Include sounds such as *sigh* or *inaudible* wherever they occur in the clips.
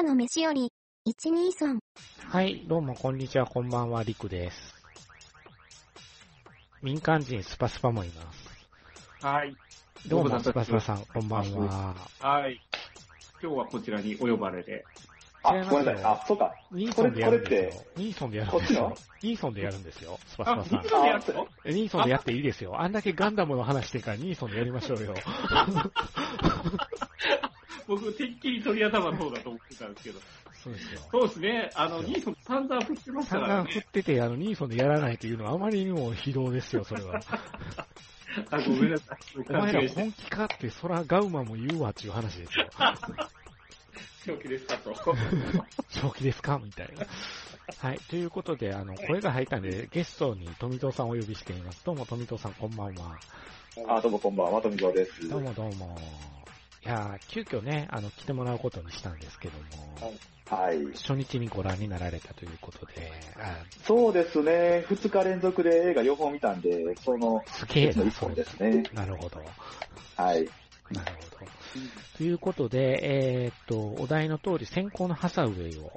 朝の飯より、123。はい、どうもこんにちは、こんばんは、りくです。民間人スパスパもいます。はい。どうも、スパスパさん、こんばんは。はい。今日はこちらにお呼ばれで。あごめんなさい。あ、そうか。ニーソンでやるんですよこ。ニーソンでやるんですよ。ニーソンでやるんですよ、スパスあ、パさんニー。ソンでやるの？えニーソンでやっていいですよ。あんだけガンダムの話してるからニーソンでやりましょうよ。*laughs* 僕、てっきり鳥頭の方だと思ってたんですけど。そうですよ。そうですね。あの、ニーソン散々振ってました散からね。々振ってて、あの、ニーソンでやらないというのはあまりにも非道ですよ、それは。*laughs* あ、ごめんなさい。お前ら本気かって、そらガウマも言うわっていう話ですよ。正気ですかと。*laughs* 正気ですかみたいな。はい。ということで、あの、声が入ったんで、ゲストに富藤さんをお呼びしています。どうも富藤さん、こんばんは。あ、どうもこんばんは、富蔵です。どうもどうも。いやー、急遽ね、あの、来てもらうことにしたんですけども、はい。初日にご覧になられたということで、あそうですね。2日連続で映画両方見たんで、そのすげえな、一それ本で。すね。なるほど。はい。なるほど。ということで、えーっと、お題の通り、先行のハサウェイを、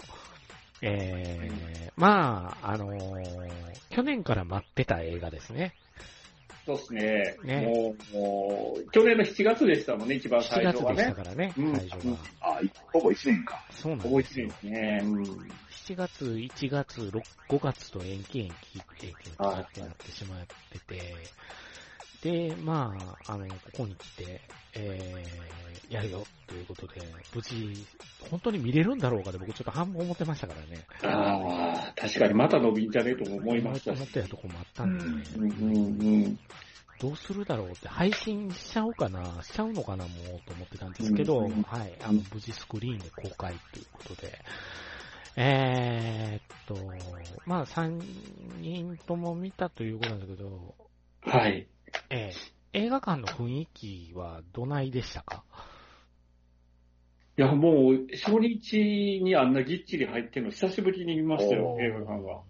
えー、まあ、あのー去年から待ってた映画ですね。そうですね。ねもう、もう、去年の7月でしたもんね、一番7最初は月でしたね。からね、うん最初は。あ、いほぼ1年か。そうなんですよてるんで。すね。うん。7月、1月、6 5月と延期延期延期延期ってなってしまってて、で、まあ、あの、ここに来て、えー、やるよということで、無事、本当に見れるんだろうかで僕ちょっと半分思ってましたからね。ああ、確かにまた伸びんじゃねえとも思いましたし思ってたとこもあったんで、ねうんうんうん。どうするだろうって、配信しちゃおうかな、しちゃうのかな、もう、と思ってたんですけど、うんはい、あの、無事スクリーンで公開ということで、えーっと、まあ、3人とも見たということなんだけど、はい。えー映画館の雰囲気はどないでしたか？いや、もう、初日にあんなぎっちり入ってるの久しぶりに見ましたよ映画館は。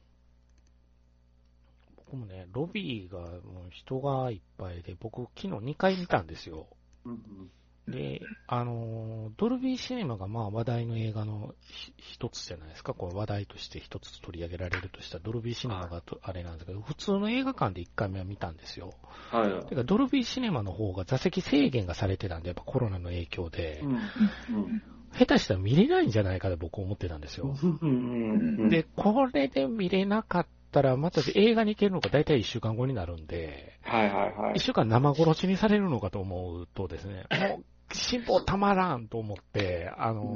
僕もね、ロビーがもう人がいっぱいで、僕昨日2回見たんですよ。うんで、あのー、ドルビーシネマがまあ話題の映画のひ一つじゃないですか。こう話題として一つ取り上げられるとしたら、ドルビーシネマがとあれなんですけど、普通の映画館で1回目は見たんですよ。はい。てか、ドルビーシネマの方が座席制限がされてたんで、やっぱコロナの影響で、うん。うん下手したら見れないんじゃないかと僕思ってたんですよ。うんうんで、これで見れなかったら、また映画に行けるのが大体1週間後になるんで、はいはいはい1。週間生殺しにされるのかと思うとですね、もう、辛抱たまらんと思って、あの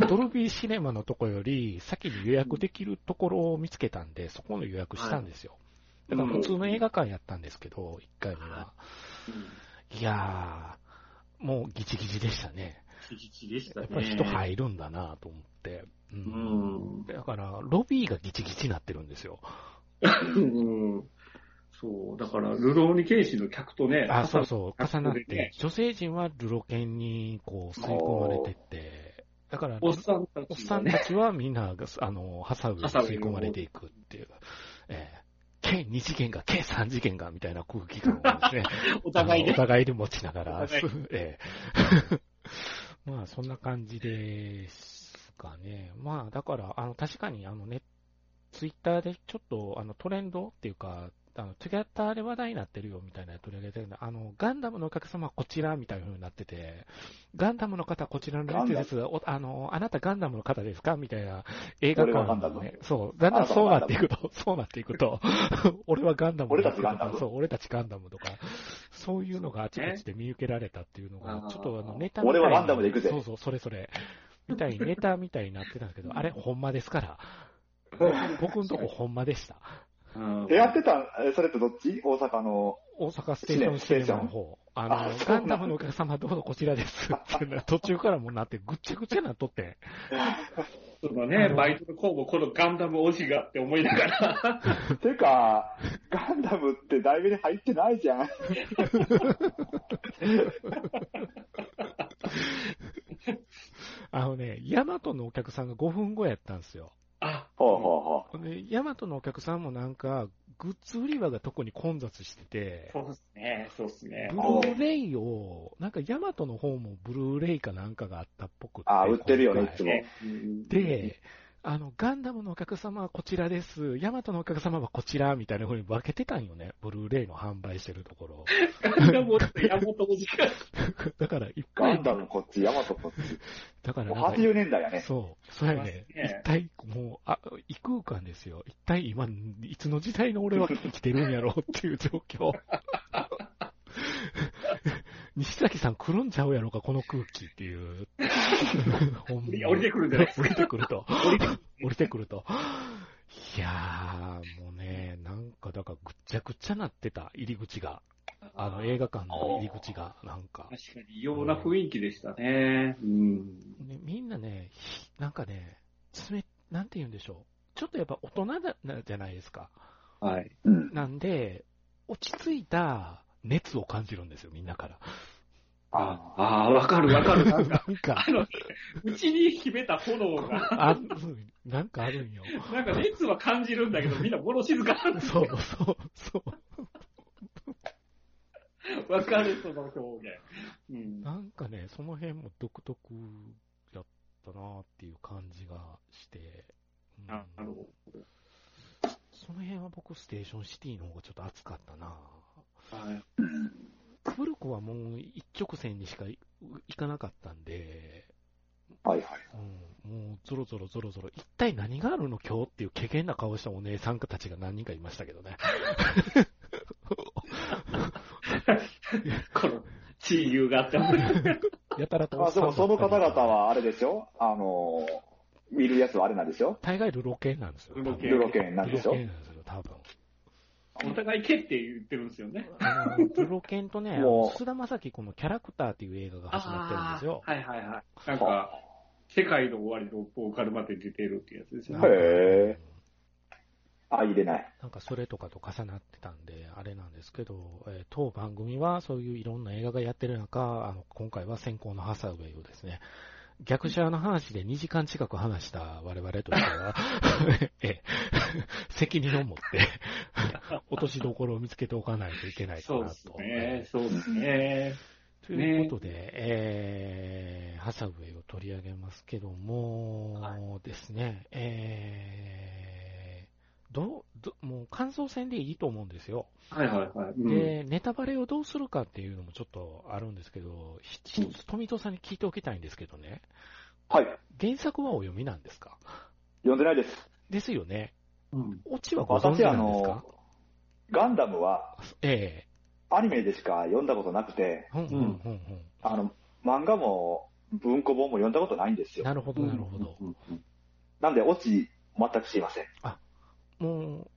ー、ドルビーシネマのとこより先に予約できるところを見つけたんで、そこの予約したんですよ。だから普通の映画館やったんですけど、1回目は。いやー、もうギチギチでしたね。ギチギチでしたね。やっぱり人入るんだなと思って。う。うんん。だから、ロビーがギチギチになってるんですよ。うん。そう、だから、ルローニケンシの客とね、あ、そうそう、重なって、女性陣はルロケンにこう吸い込まれてって、だから、おっさんたおっちがね、さんたちはみんなが、あの、ハサウに。吸い込まれていくっていう、えー計2次元が、計3次元が、みたいな空気感をですね、*laughs* お互いね。あのお。互いで持ちながら、*laughs* え *laughs* まあ、そんな感じですかね。まあ、だから、あの、確かに、あのね、ツイッターでちょっと、あの、トレンドっていうか、あの、ツイッターで話題になってるよみたいなの取り上げてるんで、あの、ガンダムのお客様はこちらみたいな風になってて、ガンダムの方はこちらのやつです。が、おあの、あなたガンダムの方ですかみたいな映画館俺はガンダム。ね、そう、だんだんそうなっていくと、そうなっていくと、*laughs* 俺はガンダム俺たちガンダム。そう、俺たちガンダムとか、そういうのがあちこちで見受けられたっていうのが、ちょっとあのネタみたいな俺はガンダムで行くぜ。そうそう、それそれ。みたいにネタみたいになってたんですけど、あれ、ほんまですから。*laughs* 僕のとこほんまでした。うんえ、やってた、えそれってどっち？大阪の。大阪ステーションシネマの方。あの、あガンダムのお客様どうぞこちらですってな途中からもうなってぐっちゃぐちゃなっとって。*laughs* そのね、バイトの子もこのガンダム推しがって思いながら、*laughs* てか、ガンダムって題名に入ってないじゃん。*laughs* あのね、ヤマトのお客さんが5分後やったんですよ。あ、ほうほうほう。で、ヤマトのお客さんもなんか、グッズ売り場が特に混雑してて、そうですね、そうですねブ。ルーレイを、なんかヤマトの方もブルーレイかなんかがあったっぽくて。あー売ってるよねいつもで、あの、ガンダムのお客様はこちらです、ヤマトのお客様はこちら、みたいな風に分けてたんよね。ブルーレイの販売してるところ。ガンダムって山本文字が。だから、いっぱいガン、ダムこっち、ヤマトこっち。だからなんか、80年代やね。そう、そうやね。ね一体、もう、あ、異空間ですよ。一体今、いつの時代の俺は生きてるんやろうっていう状況。*laughs* 西崎さん来るんちゃうやろか、この空気っていう。ほんま降りてくるんじゃないです *laughs* 降りてくると。降りてくると。いやー、もうね、なんか、だからぐっちゃぐちゃなってた、入り口が。あの、映画館の入り口が、なんか。確かに異様な雰囲気でしたね。うん。ね、みんなね、ひなんかね、つめ、なんて言うんでしょう。ちょっとやっぱ大人だなじゃないですか。はい。うん。なんで、落ち着いた熱を感じるんですよ、みんなから。ああー、わかるわかる。なんか、なんかあ、の、うちに秘めた炎が、あ、うんなんかあるんよ。なんか熱は感じるんだけど、*laughs* みんな物静かなんですそうよ。そうそう。わかる、その表現。うん。なんかね、その辺も独特やったなっていう感じがして。うんなるほど。その辺は僕、ステーションシティの方がちょっと熱かったなはい。古くはもう一直線にしかい行かなかったんで、はいはい。うん、もうゾロゾロゾロゾロ、一体何があるの今日っていう怪げな顔したお姉さんたちが何人かいましたけどね。*laughs* この、地位があっても。やたらとおあでもその方々はあれでしょあの、見るやつはあれなんでしょ大概ルロケンなんですよ。ルロケンルロケンなんルロでしょケンなんですよ、多分。お互い蹴って言ってるんですよね。あの、ルロケンとね、菅田将暉このキャラクターっていう映画が始まってるんですよ。はいはいはい。なんか、世界の終わりのボーカルまで出てるっていうやつですね。へあ、入れない。なんかそれとかと重なってたんで、あれなんですけど、えー当番組はそういういろんな映画がやってる中、あの今回は先行のハサウェイをですね、逆者の話で2時間近く話した我々としては、*laughs* ええ責任を持って、*laughs* 落としどころを見つけておかないといけないかそうですなと。ね。そうですね。ということで、えー、ハサウェイを取り上げますけども、はですね、えー、どう、どもう感想戦でいいと思うんですよ。はいはいはい。うんで、ネタバレをどうするかっていうのもちょっとあるんですけど、ひ一つ富戸さんに聞いておきたいんですけどね、はい。原作はお読みなんですか？読んでないです。ですよね。うんオチはご存知なんですか？の、ガンダムはえアニメでしか読んだことなくて、えうんうんうんうん。あの、漫画も文庫本も読んだことないんですよ。なるほど、なるほど。うんうんなんで、オチ、全く知りません。も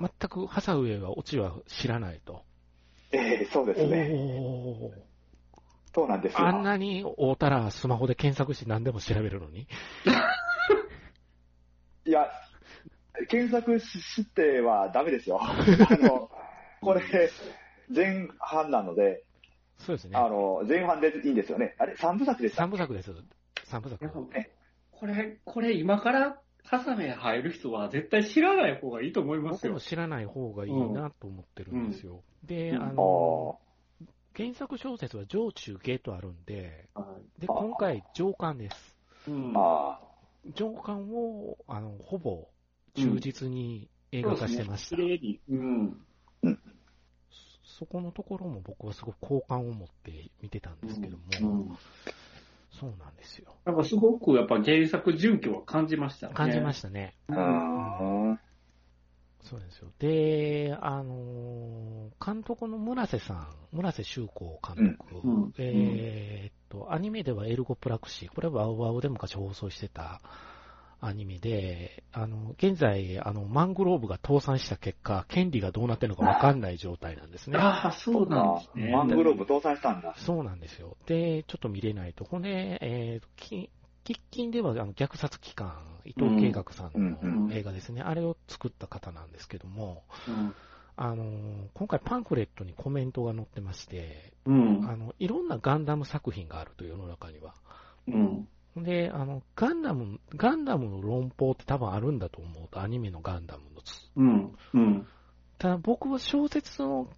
う、全くハサウェイはオチは知らないと。ええそうですね。そうなんですよ。あんなに会うたらスマホで検索して何でも調べるのに？*laughs* いや、検索ししてはダメですよ。*laughs* あの、これ、前半なので、そうですね。あの、前半でいいんですよね。あれ、三部作でした三部作です。三部作ねこれ、これ今からハサメ入る人は絶対知らない方がいいと思いますよ僕も。知らない方がいいなと思ってるんですよ。で、うんああの、ー原作小説は上中下とあるんで、はで、あ今回上巻です。いう上巻を、あの、ほぼ忠実に映画化してました。そうですね。うん。そこのところも僕はすごく好感を持って見てたんですけども、うんそうなんですよ。なんかすごくやっぱ原作準拠は感じましたね。感じましたね。あ。うん。そうですよ。で、あのー監督の村瀬さん、村瀬修子監督、うんうんえーっと、アニメではエルゴプラクシー、これはワウワウで昔放送してたアニメで、あの、現在、あの、マングローブが倒産した結果、権利がどうなってるのかわかんない状態なんですね。ああ、そうなんですね。マングローブ倒産したんだ。そうなんですよ。で、ちょっと見れないと。ほんで、えーと、き喫緊ではあの虐殺機関、伊藤慶学さんうんうんの映画ですね、あれを作った方なんですけども、うんあのー今回パンフレットにコメントが載ってまして、うん。あの、いろんなガンダム作品があると世の中には。うん。で、あの、ガンダム、ガンダムの論法って多分あるんだと思うと、アニメのガンダムのつ。うん。うん。ただ僕は小説の、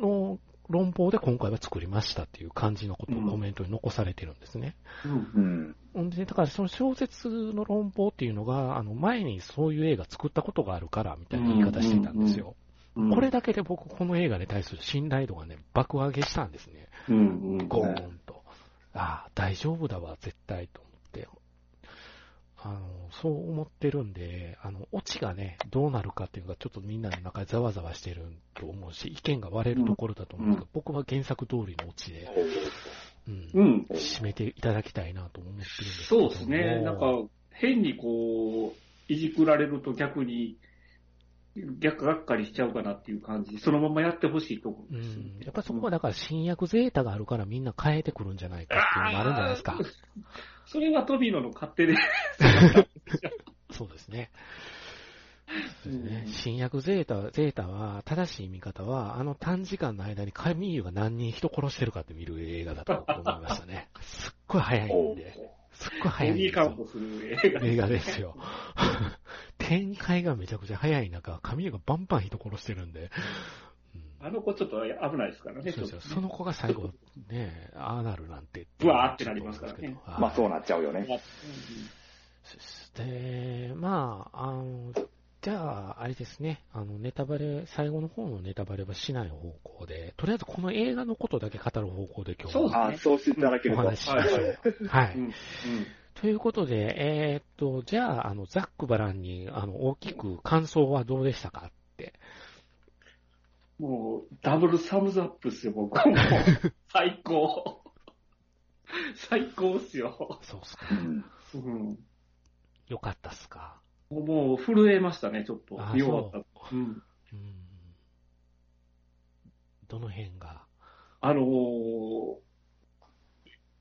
の論法で今回は作りましたっていう感じのことをコメントに残されてるんですね。うん。うん。で、だからその小説の論法っていうのが、あの、前にそういう映画作ったことがあるから、みたいな言い方してたんですよ。うん。これだけで僕、この映画に対する信頼度がね、爆上げしたんですね。うん。うん。ゴーンと。ああ、大丈夫だわ、絶対と。あの、そう思ってるんで、あの、オチがね、どうなるかっていうのがちょっとみんなの中でざわざわしてると思うし、意見が割れるところだと思うんですけど、僕は原作通りのオチで、うん、うん。締めていただきたいなと思ってるんですけども。そうですね。なんか、変にこう、いじくられると逆に、逆がっかりしちゃうかなっていう感じで、そのままやってほしいと思うんうです。よん、やっぱそこはだから新薬ゼータがあるからみんな変えてくるんじゃないかっていうのもあるんじゃないですかそれはトビノの勝手で。*laughs* そうですね。そうですねうん新薬ゼータ、ゼータは、正しい見方は、あの短時間の間にカミーユが何人人殺してるかって見る映画だと思いましたね。*laughs* すっごい早いんで、すっごいボ早いんですよ。する映画。映画ですよ。*laughs* 展開がめちゃくちゃ早い中、カミーユがバンバン人殺してるんで、うんあの子ちょっと危ないですからね。そうですよ。その子が最後、ね、ああなるなんて。うわーってなりますからねまあそうななっちゃうよね。で、まあ、あの、じゃあ、あれですね、あの、ネタバレ、最後の方のネタバレはしない方向で、とりあえずこの映画のことだけ語る方向で今日そうはあそうしていただけると。お話ししましょう。はい。うんうんということで、えーっと、じゃあ、あの、ザックバランに、あの、大きく感想はどうでしたかって。もう、ダブルサムズアップっすよ、僕は *laughs* もう。最高。最高っすよ。そうっすかう。んうん。よかったっすか。もう、震えましたね、ちょっとあ。見終わった。うん。うん。どの辺が？あのー、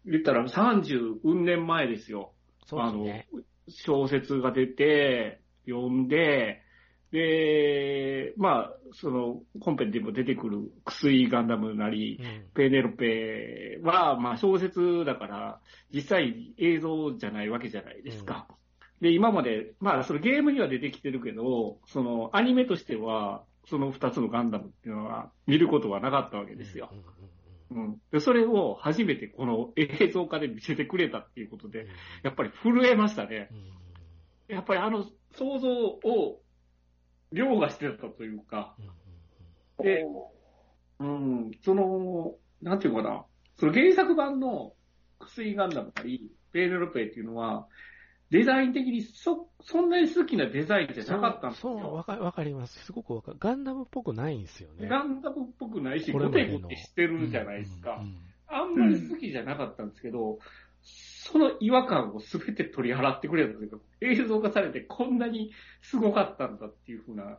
言ったら30運年前ですよ。そうですね。あの、小説が出て、読んで、で、まあ、その、コンペでも出てくる、クスイガンダムなり、うん。ペーネロペは、まあ小説だから、実際映像じゃないわけじゃないですか。で、今まで、まあそのゲームには出てきてるけど、そのアニメとしては、その二つのガンダムっていうのは見ることはなかったわけですよう。んうんうん。で、それを初めてこの映像化で見せてくれたっていうことうんで、やっぱり震えましたね。うんやっぱりあの想像を凌駕してたというか、うんで、うん、その、なんていうのかな、その原作版の薬ガンダムなり、ペーネロペっていうのは、デザイン的にそ、そんなに好きなデザインじゃなかったんですそう、そうわよ。かります。すごくわかる。ガンダムっぽくないんですよね。ガンダムっぽくないし、ゴテゴテしてるじゃないですかあんまり好きじゃなかったんですけど、その違和感を全て取り払ってくれたというか、映像化されてこんなにすごかったんだっていうふうな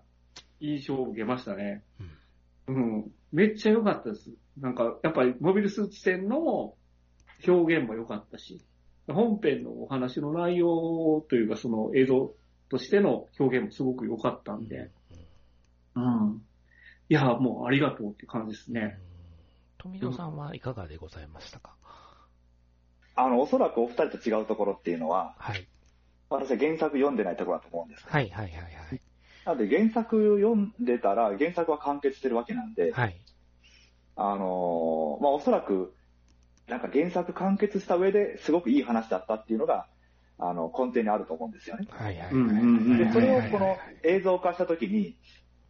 印象を受けましたね。うん。めっちゃ良かったです。なんか、やっぱりモビルスーツ戦の表現も良かったし、本編のお話の内容というか、その映像としての表現もすごく良かったんで、うん。いや、もうありがとうって感じですね。富野さんはいかがでございましたか？あの、おそらくお二人と違うところっていうのは、はい。私は原作読んでないところだと思うんです。はいはいはいはい。なので原作読んでたら、原作は完結してるわけなんで、はい。あのーまあ、おそらく、なんか原作完結した上ですごくいい話だったっていうのが、あの、根底にあると思うんですよね。はいはいはい。うんうんうんで、それをこの映像化したときに、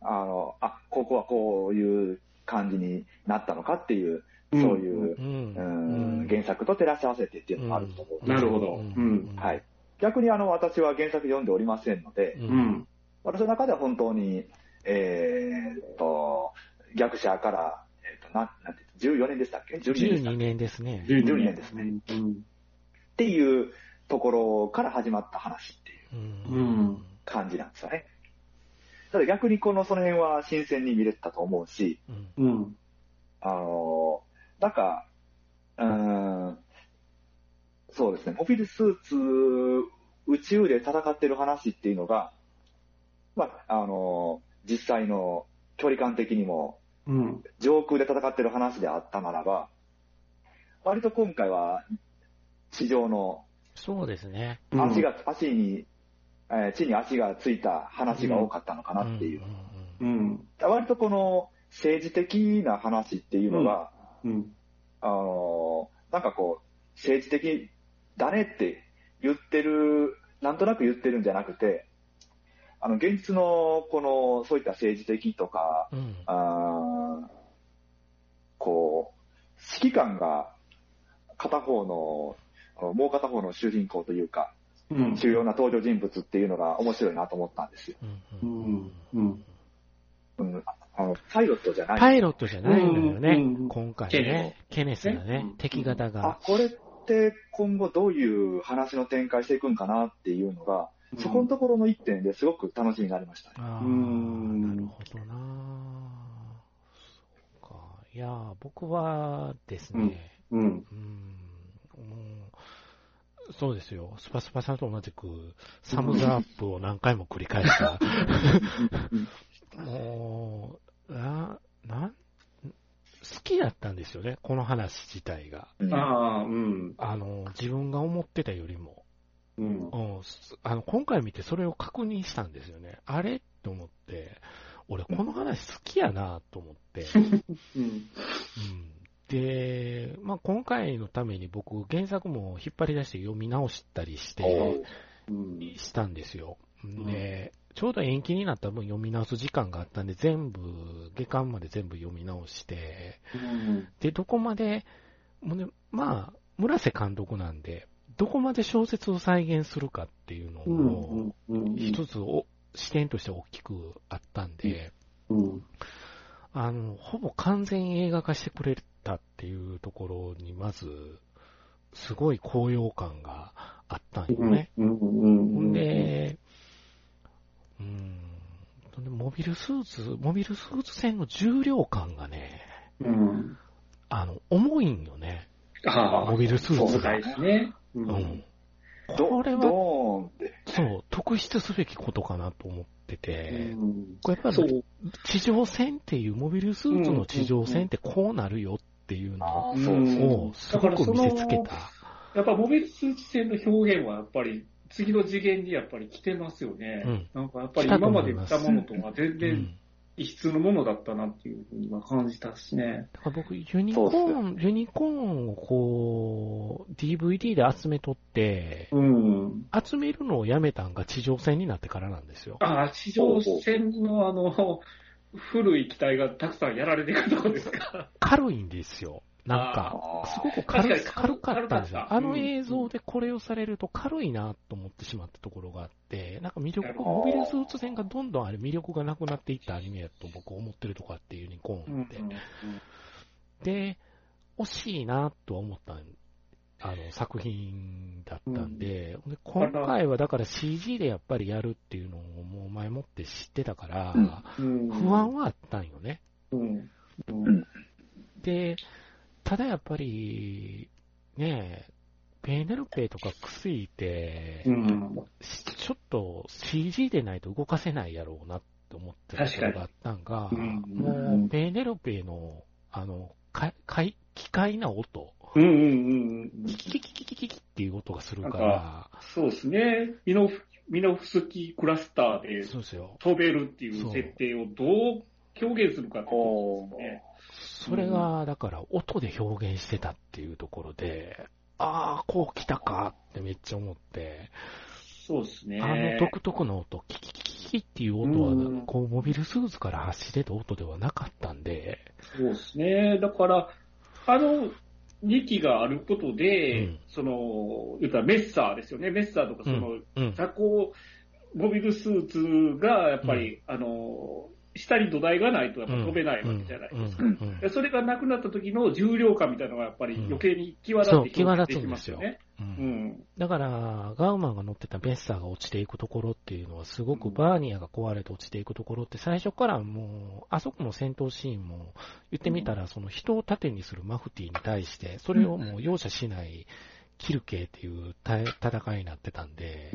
あの、あ、ここはこういう感じになったのかっていう、そういう、うんうん、原作と照らし合わせてっていうのがあると思うなるほどうんはい。逆にあの、私は原作読んでおりませんので、う。うんん。私の中では本当に、えーっと、逆者から、えーっと、ななんて言う14年でしたっけ ?12 年でしたっ12け年ですね。12年ですね。うん。っていうところから始まった話っていううん感じなんですよね。ただ逆にこのその辺は新鮮に見れたと思うし、うんうん。あのーなんか、うーん、そうですね、モビルスーツ、宇宙で戦ってる話っていうのが、まあ、あのー実際の距離感的にも、うん。上空で戦ってる話であったならば、割と今回は、地上のそうですね。足が、足に、えー地に足がついた話が多かったのかなっていう。うんうんうん。割とこの政治的な話っていうのが、うん。あのーなんかこう、政治的だねって言ってる、なんとなく言ってるんじゃなくて、あの、現実の、この、そういった政治的とか、うんうんあーこう、指揮官が片方の、もう片方の主人公というか、うん。重要な登場人物っていうのが面白いなと思ったんですよ。ううんん。うん。うん、あの、パイロットじゃない。パイロットじゃないのよね今回ケネね。ケネスがね敵型あが。、これって今後どういう話の展開していくんかなっていうのが、そこのところの一点ですごく楽しみになりましたね。ああ、うんなるほどなそうか。いやー、僕はですね、うん。うん、うんそうですよ。スパスパさんと同じく、サムズアップを何回も繰り返した。*laughs* もう、な、なん、好きだったんですよね、この話自体が。うんああ、うん。あの、自分が思ってたよりも。うん。あの、今回見てそれを確認したんですよね。あれ？と思って、俺この話好きやなと思って。うん。うん、で、まあ、今回のために僕原作も引っ張り出して読み直したりして、うん。したんですよ。で、ちょうど延期になった分読み直す時間があったんで、全部、下巻まで全部読み直して、うん。で、どこまで、もうね、まあ、村瀬監督なんで、どこまで小説を再現するかっていうのを、うん。一つお視点として大きくあったんで、うん。あの、ほぼ完全映画化してくれたっていうところに、まず、すごい高揚感があったんよね。んで、うん、モビルスーツ、モビルスーツ戦の重量感がね、うん。あの、重いんよね。ああ、モビルスーツがそうで。すね。ううんん。どドこれは。そう、特筆すべきことかなと思ってて、うんこれやっぱりそう。地上戦っていう、モビルスーツの地上戦ってこうなるよっていうの。をすごく見せつけた。やっぱモビルスーツ戦の表現はやっぱり次の次元にやっぱり来てますよね。うんなんかやっぱり今まで見たものとは全う然ん異質のものだったなっていうふうには感じたしね。だから僕、ユニコーン、ユニコーンをこう、DVD で集めとって、うん。集めるのをやめたんが地上戦になってからなんですよ。ああ、地上戦のあの、古い機体がたくさんやられていくとこですか。軽いんですよ。なんか、すごく軽軽かったんですよ。あの映像でこれをされると軽いなと思ってしまったところがあって、なんか魅力が、モビルスーツ戦がどんどんあれ魅力がなくなっていったアニメやと僕思ってるとこあって、ユニコーンって。で、惜しいなとは思ったあの作品だったんで、で今回はだから CG でやっぱりやるっていうのをもう前もって知ってたから、うん不安はあったんよね。うん。うん。で、ただやっぱり、ねえ、ペーネルペとかクスイって、うん。しちょっと CG でないと動かせないやろうなって思ってたところがあったんが、確かにもうペーネルペの、あの、かかい機械な音、うんうんうんうん。キキキキキキキっていう音がするから、そうですね。ミノフ、ミノフスキークラスターでそうですよ。飛べるっていう設定をどう表現するかってことですね。それが、だから、音で表現してたっていうところで、ああ、こう来たかってめっちゃ思って、そうですね。あの独特の音、キキキキキっていう音うんは、こう、モビルスーツから発してた音ではなかったんで、そうですね。だから、あの2機があることで、うんその、言ったらメッサーですよね。メッサーとか、その、うん。雑魚モビルスーツが、やっぱり、あの、下に土台がないとやっぱ飛べないわけじゃないですか。うん。うん。でそれがなくなった時の重量感みたいなのがやっぱり余計に際立ってきますよ際ね。だから、ガウマンが乗ってたベッサーが落ちていくところっていうのは、すごくバーニアが壊れて落ちていくところって、最初からもう、あそこの戦闘シーンも、言ってみたら、その人を盾にするマフティーに対して、それをもう容赦しない、キルケーっていう戦いになってたんで、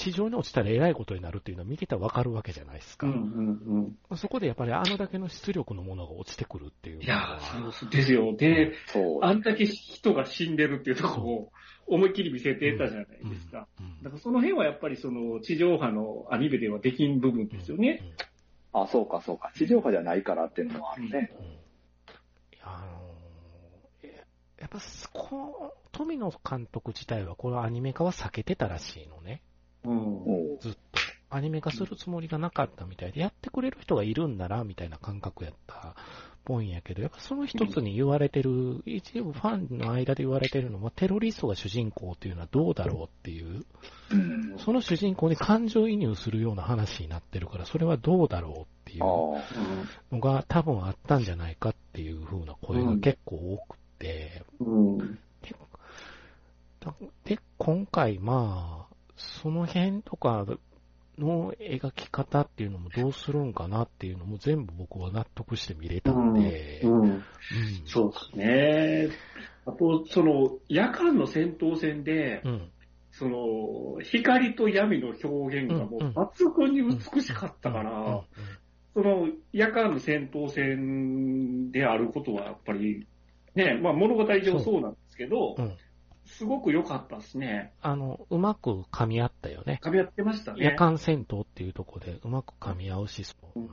地上に落ちたらえらいことになるっていうのは見てたらわかるわけじゃないですか。うんうんうん。そこでやっぱりあのだけの出力のものが落ちてくるっていうい。やー、そうですよ。で、そう。あんだけ人が死んでるっていうところを思いっきり見せてたじゃないですか。うん。だからその辺はやっぱりその地上波のアニメではできん部分ですよね。うん。あ、そうか、そうか。地上波じゃないからっていうのもあるね。うん。やっぱ、この、富野監督自体は、このアニメ化は避けてたらしいのね。うん。ずっと。アニメ化するつもりがなかったみたいで、やってくれる人がいるんなら、みたいな感覚やったっぽいんやけど、やっぱその一つに言われてる、一部ファンの間で言われてるのは、テロリストが主人公っていうのはどうだろうっていう、うん。その主人公に感情移入するような話になってるから、それはどうだろうっていう。のが多分あったんじゃないかっていう風な声が結構多くて、で、今回まあ、その辺とかの描き方っていうのもどうするんかなっていうのも全部僕は納得して見れたんで、うん。うん。そうですね。あと、その、夜間の戦闘戦で、うん。その、光と闇の表現がもう抜群に美しかったかうん。ら、その、夜間の戦闘戦であることはやっぱり、ね、まあ物語上そうなんですけどうん、すごく良かったですね。あの、うまく噛み合ったよね。噛み合ってましたね。夜間戦闘っていうところでうまく噛み合うし、そう。うんうん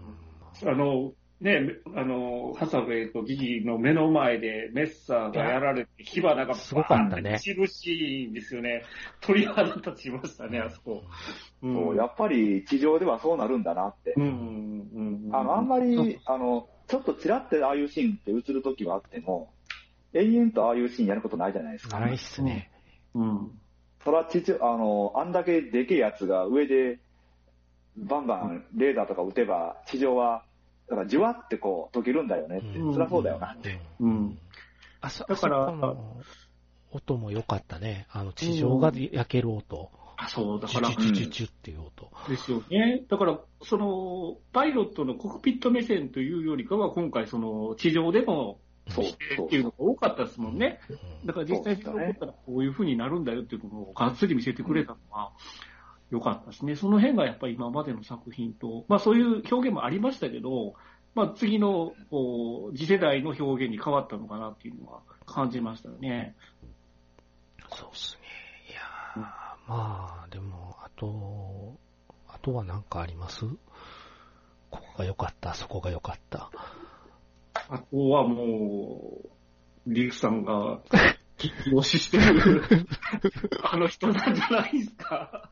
あの、ね、あの、ハサウェイとギギの目の前でメッサーがやられて、火花がすごかったね散るシーンですよね。鳥肌立ちましたね、あそこ。うんそう、やっぱり地上ではそうなるんだなって。うん、うん、うん。あの、あんまり、あの、ちょっとちらってああいうシーンって映るときはあっても、延々とああいうシーンやることないじゃないですか。ないっすね。うん。そら地上、あの、あんだけでけえやつが上で、バンバンレーダーとか撃てば、地上は、だからじわってこう、溶けるんだよねって。うんそりゃそうだよなって。うん。あそだから音も良かったね。あの、地上が焼ける音。あ、そう、だチから、ュチュチュチュチュっていう音。ですよね。だから、その、パイロットのコックピット目線というよりかは、今回、その、地上でも、っていうのが多かったですもんね。うんだから実際に起こったらこういう風になるんだよっていうのをがっつり見せてくれたのは良かったですね。その辺がやっぱり今までの作品と、まあそういう表現もありましたけど、まあ次のこう次世代の表現に変わったのかなっていうのは感じましたよね。そうっすね。いやー、まあ、でも、あと、あとは何かあります？ここが良かった、そこが良かった。あとはもう、リクさんが、*laughs* 推ししてる、あの人なんじゃないですか。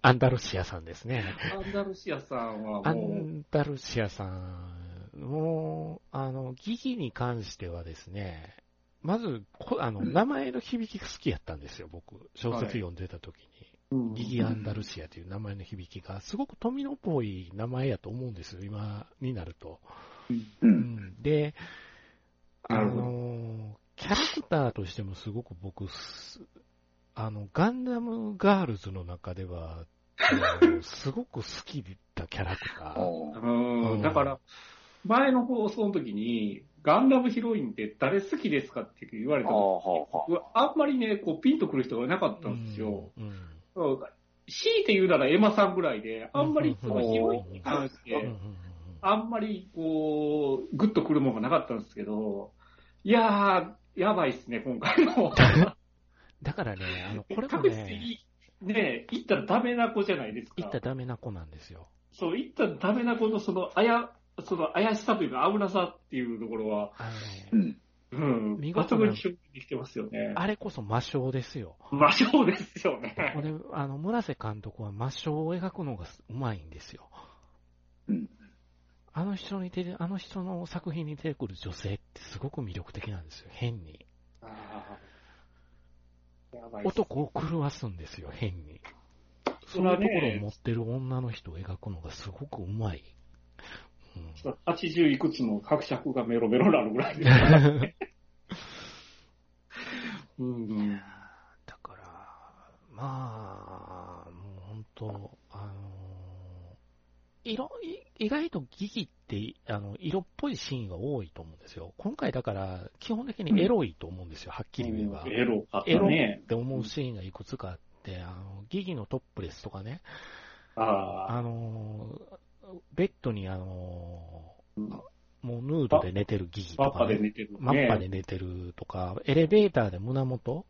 アンダルシアさんですね。アンダルシアさんはアもう、ンダルシアさん、もう、あの、ギギに関してはですね、まず、こあの、名前の響きが好きやったんですよ、僕。小説読んでた時に。うんギギ・アンダルシアという名前の響きが、すごく富野っぽい名前やと思うんですよ、今になると。う。うん。ん、で、あの、キャラクターとしてもすごく僕、すあの、ガンダムガールズの中では、*laughs* すごく好きだキャラクター。おううん、だから、前の放送の時に、ガンダムヒロインって誰好きですかって言われた時はあ、んまりね、こう、ピンとくる人がいなかったんですよ。うん。うん。強いて言うならエマさんぐらいで、あんまりそのヒロインに関しうんうんうて、んあんまりこう、グッとくるものがなかったんですけど、いやー、やばいっすね、今回の。*laughs* だからね、あの、これもね、に、ね、言ったらダメな子じゃないですか。言ったらダメな子なんですよ。そう、言ったらダメな子のその、あや、その怪しさというか危なさっていうところは、あのね、うん。うん、見事に表現できてますよね。あれこそ魔性ですよ。魔性ですよね。これ、あの、村瀬監督は魔性を描くのがうまいんですよ。うん。あの人に出て、あの人の作品に出てくる女性ってすごく魅力的なんですよ、変に。男を狂わすんですよ、変に。そそれはういうところをね持ってる女の人を描くのがすごくうまい。うん80いくつの伯爵がメロメロになるぐらいですからね。*laughs* うんうんだから、まあ、もう本当、あの色、い意外とギギって、あの、色っぽいシーンが多いと思うんですよ。今回だから、基本的にエロいと思うんですよ、はっきり言えば。エロかったエロねっ。て思うシーンがいくつかあって、あの、ギギのトップレスとかね、ああ。あのー、ベッドにあのうんー、もうヌードで寝てるギギとか、マッパでね、寝てる、ね。マッパで寝てるとか、エレベーターで胸元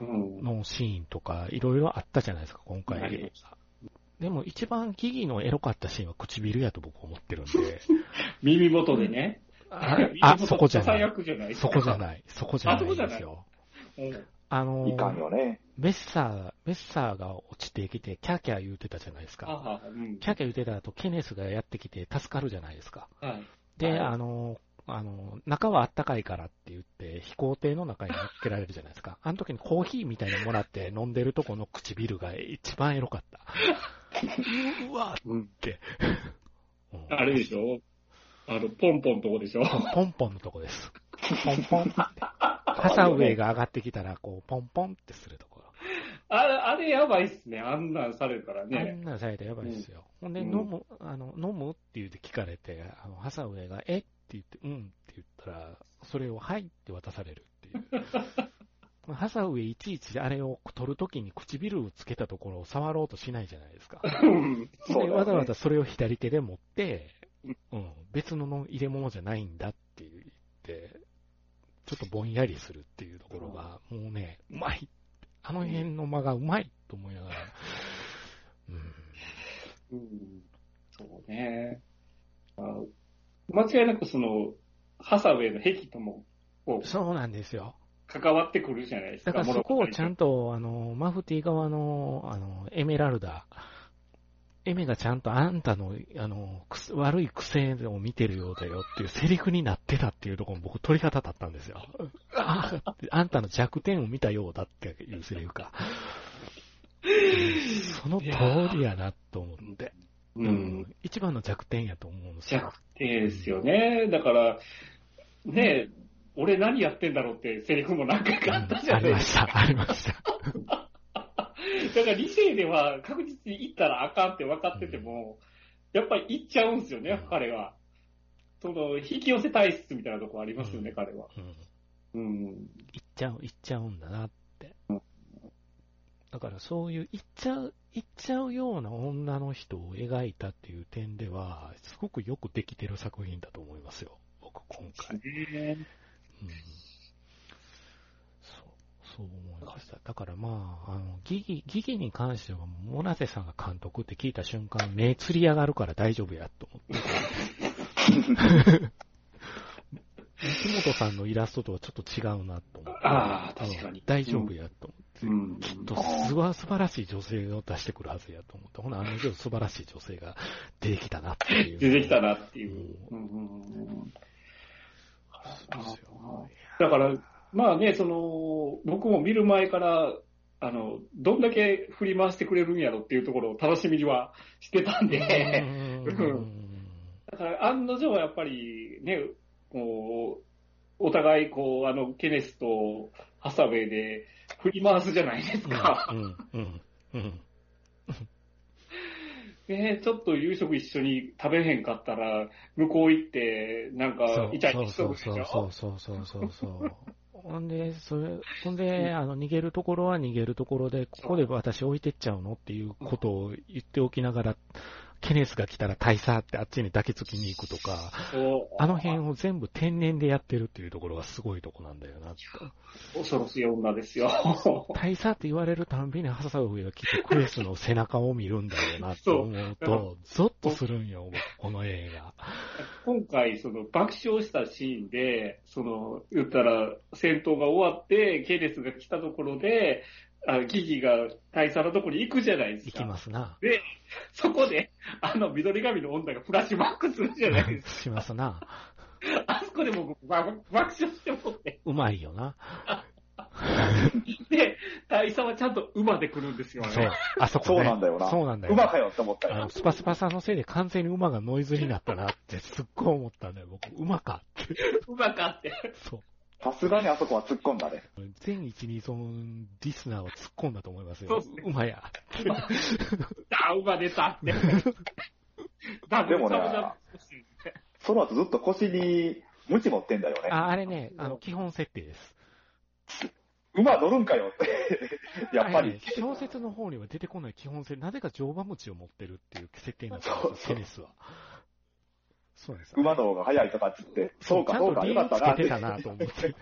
うん。のシーンとか、いろいろあったじゃないですか、今あ回。でも一番ギギのエロかったシーンは唇やと僕思ってるんで、*laughs* 耳元でね。あ *laughs* あ、そこじゃない。最悪じゃないそこじゃい。ない。そこじゃないんですよ。うんあのいかんよね。メッサー、メッサーが落ちてきて、キャーキャー言うてたじゃないですか。キャーキャー言うてた後、ケネスがやってきて助かるじゃないですか。はい。で、はいあの、あの、中はあったかいからって言って、飛行艇の中に乗っけられるじゃないですか。*laughs* あの時にコーヒーみたいなのもらって飲んでるとこの唇が一番エロかった。うわうん。って。う *laughs* んあれでしょ？あの、ポンポンとこでしょ？*laughs* ポンポンのとこです。ポンポンって。ハサウェイが上がってきたら、こう、ポンポンってするところ。あれ、あれやばいっすね。あんなんされたらあね。んなされたらやばいですよ。ほんで、うん飲む、あの、飲むって言って聞かれて、あの、ハサウェイが、え？って言って、うんって言ったら、それをはいって渡されるっていう。*laughs* ハサウェイいちいちあれを取るときに唇をつけたところを触ろうとしないじゃないですか。ねでわざわざそれを左手で持って、うん、別のの入れ物じゃないんだって言って、ちょっとぼんやりするっていうところが、もうね、うまい。あの辺の間がうまいと思いながら、うん、うんそうね。あ間違いなくその、ハサウェイの壁とも、そうなんですよ。関わってくるじゃないですか。だからそこをちゃんと。と、あの、マフティー側の、あの、エメラルダ、エメがちゃんとあんたの、あの、悪い癖を見てるようだよっていうセリフになってたっていうところも僕鳥肌立ったんですよ。あ *laughs* あんたの弱点を見たようだっていうセリフか。*laughs* その通りやなと思って。う。うんん。一番の弱点やと思うんですよ。弱点ですよね。だから、ね俺何やってんだろうってセリフも何回かあったじゃあないですか。りました、ありました。*laughs* だから理性では確実に行ったらあかんって分かってても、やっぱり行っちゃうんですよねうん、彼は。その、引き寄せ体質みたいなとこありますよね、うん彼は。うん。うん。行っちゃう、行っちゃうんだなっ。だからそういう行っちゃう、行っちゃうような女の人を描いたっていう点では、すごくよくできてる作品だと思いますよ。僕今回。ねうん。そう、そう思いました。だからまあ、あの、ギギ、ギギに関しては、モナセさんが監督って聞いた瞬間、目つり上がるから大丈夫やと思って。*laughs* 木本さんのイラストとはちょっと違うなと思って。ああ確かにうん大丈夫やと思って。うん。きっとすごい素晴らしい女性を出してくるはずやと思って。ほな、あの女素晴らしい女性が出てきたなっていう。出てきたなっていうう。んうんうんうんそうですよ。だから、まあね、その、僕も見る前から、あの、どんだけ振り回してくれるんやろっていうところを楽しみにはしてたんで、うんだから案の定はやっぱりね、こう、お互いこう、あの、ケネスとハサウェイで振り回すじゃないですか。うん、うん、うん。ねちょっと夕食一緒に食べへんかったら、向こう行って、なんかイチャイチャしそうでしょ？そうそうそうそうそう。ほんで、それ、ほんで、あの、逃げるところは逃げるところで、ここで私置いてっちゃうの？っていうことを言っておきながら、ケネスが来たら大佐ってあっちに抱きつきに行くとか、あの辺を全部天然でやってるっていうところがすごいとこなんだよな。恐ろしい女ですよ。大佐って言われるたんびにハサウェイが来てクエスの背中を見るんだよなって思うと、ゾッとするんよ、この映画。今回、その爆笑したシーンで、その、言ったら、戦闘が終わって、ケネスが来たところで、あギギが大佐のところに行くじゃないですか。行きますな。で、そこで、あの、緑髪の女がフラッシュバックするじゃないですか。しますな。あそこで僕、ば爆笑してもって。うまいよな。で、大佐はちゃんと馬で来るんですよね。そう。あそこそうね。なんだよな。そうなんだよ。馬かよって思ったよあの、。スパスパさんのせいで完全に馬がノイズになったなってすっごい思ったんだよ、僕。馬かって。馬かって。そう。さすがにあそこは突っ込んだね。全一二損リスナーは突っ込んだと思いますよそう。馬や。あ、馬出たって。でもねその後ずっと腰に鞭持ってんだよね。あ、あれね、あの、基本設定です。馬乗るんかよって。やっぱりね。小説の方には出てこない基本性、なぜか乗馬鞭を持ってるっていう設定なんですよ、テニスは。そうです。馬の方が早いとかっつって、そうか、そうか、よかったな由つけてたなと思って。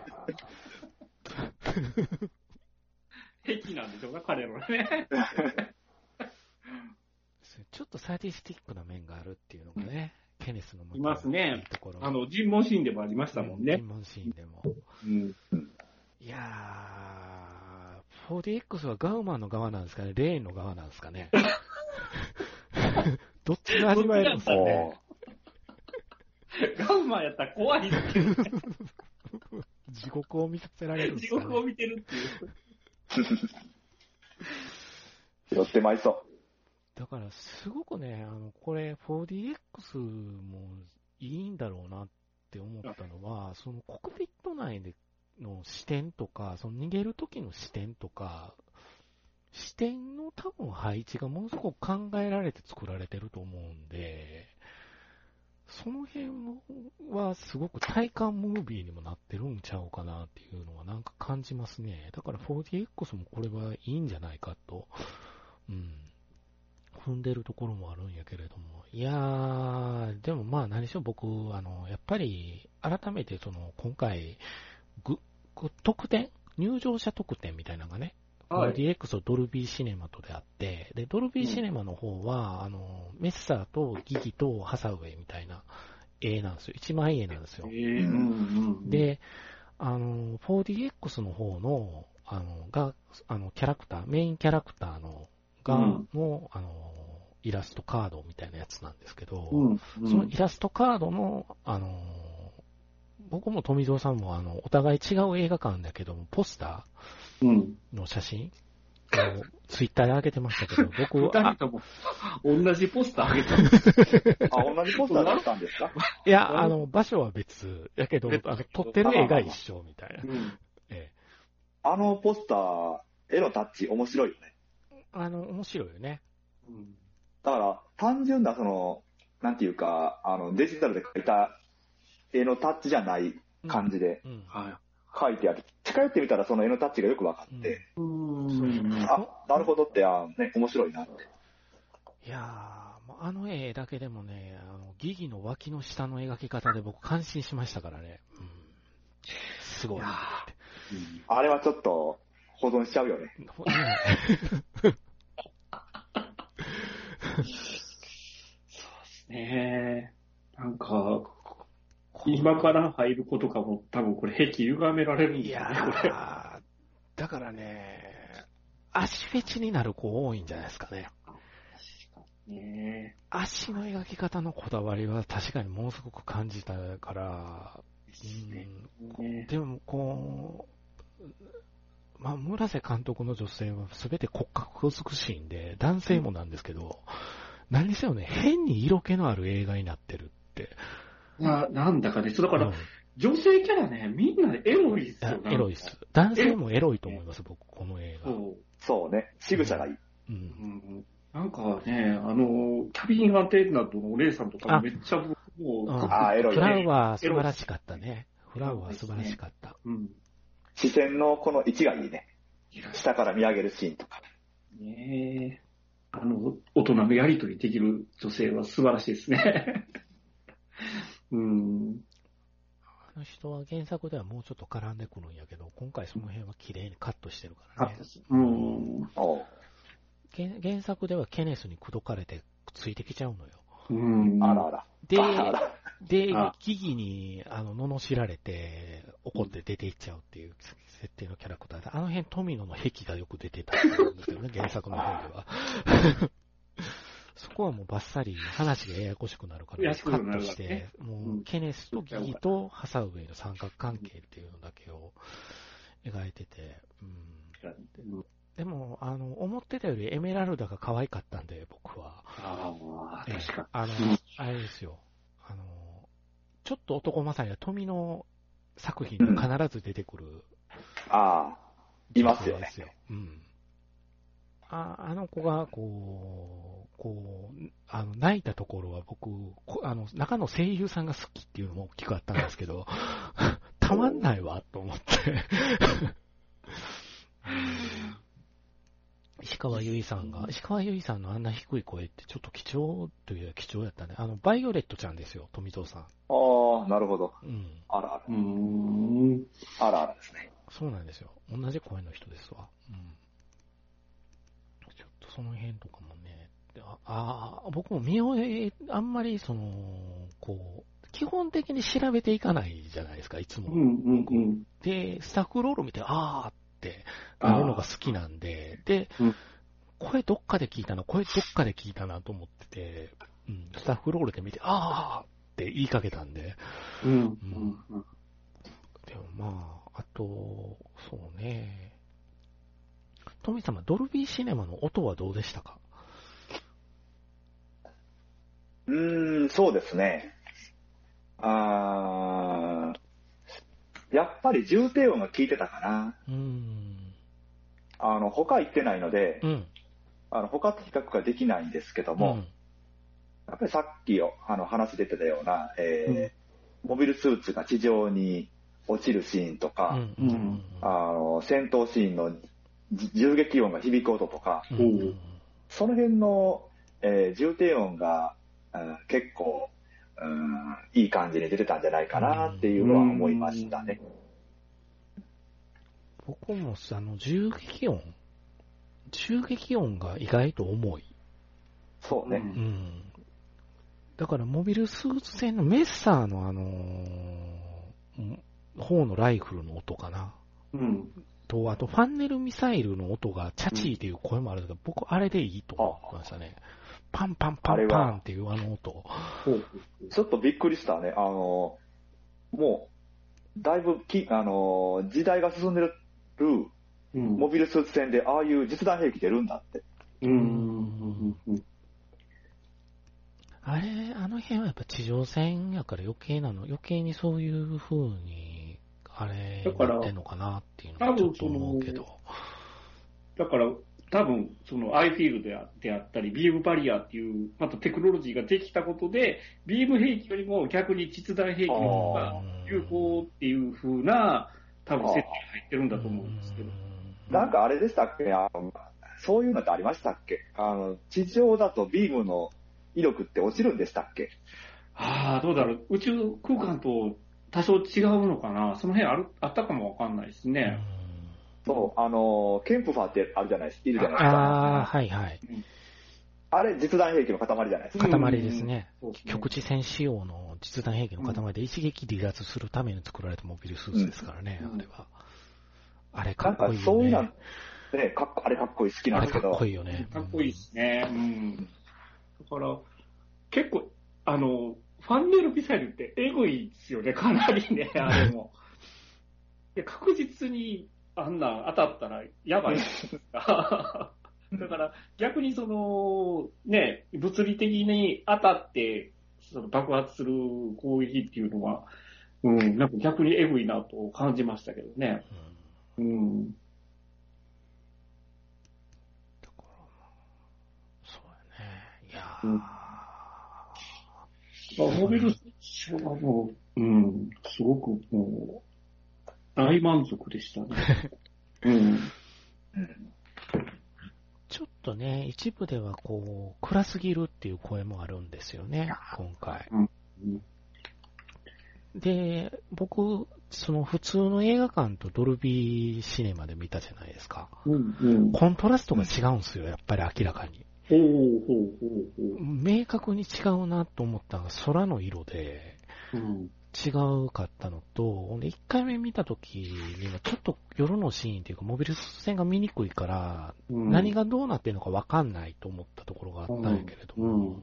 癖 *laughs* なんでしょうか、彼の *laughs* ね。ちょっとサディスティックな面があるっていうのがね、ケネスのいますねいいところ。あの、尋問シーンでもありましたもんね尋。問シーンでも。うん。いやー、4DX はガウマンの側なんですかね、レーンの側なんですかね？*laughs* どっちが味わえるんですかね？も *laughs* ガウマンやったら怖い *laughs* 地獄を見させられるんで地。獄を見てるっていう。う、寄ってまいそだから、すごくね、あの、これ 4DX もいいんだろうなって思ったのは、そのコックピット内での視点とか、その逃げる時の視点とか、視点の多分配置がものすごく考えられて作られてると思うんで、その辺はすごく体感ムービーにもなってるんちゃうかなっていうのはなんか感じますね。だから 4DX もこれはいいんじゃないかと、うん、踏んでるところもあるんやけれども。いやー、でもまあ何しろ僕、あの、やっぱり改めてその今回、ぐ、特典？入場者特典みたいなのがね、はい 4DX とドルビーシネマとであって、で、ドルビーシネマの方は、あの、メッサーとギギとハサウェイみたいな絵なんですよ。一枚絵なんですよ。えーうんうん。、で、あの、4DX の方の、あの、が、あの、キャラクター、メインキャラクターの、が、うんの、あの、イラストカードみたいなやつなんですけど、うん。そのイラストカードの、あの、僕も富蔵さんも、あの、お互い違う映画館だけども、ポスタうん。ーの写真？をツイッターで上げてましたけど、*laughs* 僕、二あ人とも、同じポスターあげたんですあ、同じポスターだったんですか？いや、あの、場所は別、やけど、あの、撮ってる絵が一緒みたいな。うん。ええあのポスター、絵のタッチ面白いよね。あの、面白いよね。うん。だから、単純なその、なんていうか、あの、デジタルで描いた絵のタッチじゃない感じでうん。は描いてあって、近寄ってみたらその絵のタッチがよく分かって、い。うん。あ、なるほどって、あね、面白いなって。いやー、あの絵だけでもね、あの、ギギの脇の下の描き方で僕感心しましたからね。うん。すごいなって。あれはちょっと保存しちゃうよね。ほ *laughs* ねねえ。なんか、こ今から入ることかも、多分これ、壁歪められるんいですよやね、これ。ー、だからね、足フェチになる子多いんじゃないですかね。ね足の描き方のこだわりは確かにものすごく感じたから、え。うんねでも、こう、まあ、村瀬監督の女性は全て骨格が美しいんで、男性もなんですけど、何にせよね、変に色気のある映画になってるって。ななんだかね、そうだから、うん女性キャラね、みんなエロいっすよエロいっす。男性もエロいと思います、僕、この映画。そう。そうね、仕草がいい。う。うんんなんかね、あの、キャビンアンテナドのお姉さんとかめっちゃ、もう、うんあーエロいねフラワー素晴らしかったね。フラワー素晴らしかった。うん。視線のこの位置がいいね。下から見上げるシーンとか。ねえ。あの、大人のやりとりできる女性は素晴らしいですね。うん。あの人は原作ではもうちょっと絡んでくるんやけど、今回その辺は綺麗にカットしてるからね。うん。原原作ではケネスに口説かれてついてきちゃうのよ。うん。あらあら。で、であ、ギギに、あの、罵られて、怒って出ていっちゃうっていう設定のキャラクターで、あの辺、富野の壁がよく出てたと思うんですけどね、原作の方では。そこはもうバッサリ話がややこしくなるから、カットしてもう、うんケネスとギギとハサウェイの三角関係っていうのだけを描いてて、うん。うんでも、あの、思ってたよりエメラルダが可愛かったんで、僕は。ああ、ええ確かあのうん、あれですよ。あの、ちょっと男勝りな富の作品に必ず出てくるああ、いますよ。うん。ああの子が、こう、こう、あの、泣いたところは僕、こあの、中の声優さんが好きっていうのも大きくあったんですけど、*laughs* たまんないわ、と思って。石川由依さんが、石川由依さんのあんな低い声ってちょっと貴重というか貴重やったね。あの、バイオレットちゃんですよ、富蔵さん。ああ、なるほど。うん。あらあうーん。ら。あらあらですね。そうなんですよ。同じ声の人ですわ。うん。その辺とかもね、ああー、僕も見終え、あんまりその、こう、基本的に調べていかないじゃないですか、いつも。うんうんうん。で、スタッフロール見て、あーってなるのが好きなんで、で、うん声どっかで聞いたな、声どっかで聞いたなと思ってて、うん、スタッフロールで見て、あーって言いかけたんで、うんうんうん。でもまあ、あと、そうね。トミー様、ドルビーシネマの音はどうでしたか？うーん、そうですね。あーやっぱり重低音が効いてたかな。うーん。あの、他行ってないのでう、ん。あの、他と比較ができないんですけども、うんやっぱりさっきよあの話出てたような、えーモビルスーツが地上に落ちるシーンとうか、ん。うん。あの戦闘シーンのじ銃撃音が響く音とか、うんうんその辺の、えー重低音が、うん結構、うん、いい感じに出てたんじゃないかなっていうのは思いましたね。僕もあの、銃撃音銃撃音が意外と重い。そうね。うんうん。だから、モビルスーツ戦のメッサーのあのー方のライフルの音かな。うん。と、あと、ファンネルミサイルの音が、チャチーっていう声もあるんですけど、僕、あれでいいと思いましたね。パンパンパンパンっていうあの音。ちょっとびっくりしたね。あの、もう、だいぶき、あの、時代が進んでるうん。モビルスーツ戦で、ああいう実弾兵器出るんだって。うんあれ、あの辺はやっぱ地上戦やから余計なの、余計にそういう風に、あれ、だからなってんのかなっていうのはちょっと思うけど。だから、多分、その、アイフィールドであったり、ビームバリアっていう、またテクノロジーができたことで、ビーム兵器よりも逆に実弾兵器の方が有効っていう風な、多分設定が入ってるんだと思うんですけど。なんかあれでしたっけ？あのそういうのってありましたっけ？あの、地上だとビームの威力って落ちるんでしたっけ？ああ、どうだろう。宇宙空間と多少違うのかな？その辺あるあったかもわかんないですうんね。そう、あの、ケンプファーってあるじゃないですか、いるじゃないですか？ああ、はいはい。あれ、実弾兵器の塊じゃないですか？塊ですね。そうですね局地戦仕様の実弾兵器の塊で一撃離脱するために作られたモビルスーツですからね、うんあれは。あれかなんかっこいいよそういうの、ねね。かっこあれかっこいい好きなあれかっんですけど。こいいよね。かっこいいですね。うん。だから、結構、あの、ファンネルミサイルってエグいですよね、*laughs* かなりね、*laughs* あれも。で確実にあんなん当たったらやばいですか。*laughs* だから逆にその、ね、物理的に当たって、その爆発する攻撃っていうのは、うん、なんか逆にエグいなと感じましたけどね。うんうん。だからまあそうやね。いやー、うんまあモビルスーツはもう、うん、すごくもう、大満足でしたね。*laughs* うん。うんちょっとね、一部ではこう、暗すぎるっていう声もあるんですよね、今回。うんで、僕、その普通の映画館とドルビーシネマで見たじゃないですか。うん。うん。コントラストが違うんですよ、やっぱり明らかに。ほうほうほうほう。明確に違うなと思ったのが空の色でうん。違うかったのと、ほんで1回目見た時にはちょっと夜のシーンっていうかモビルス線が見にくいから、うん何がどうなってるのかわかんないと思ったところがあったんやけれどうも。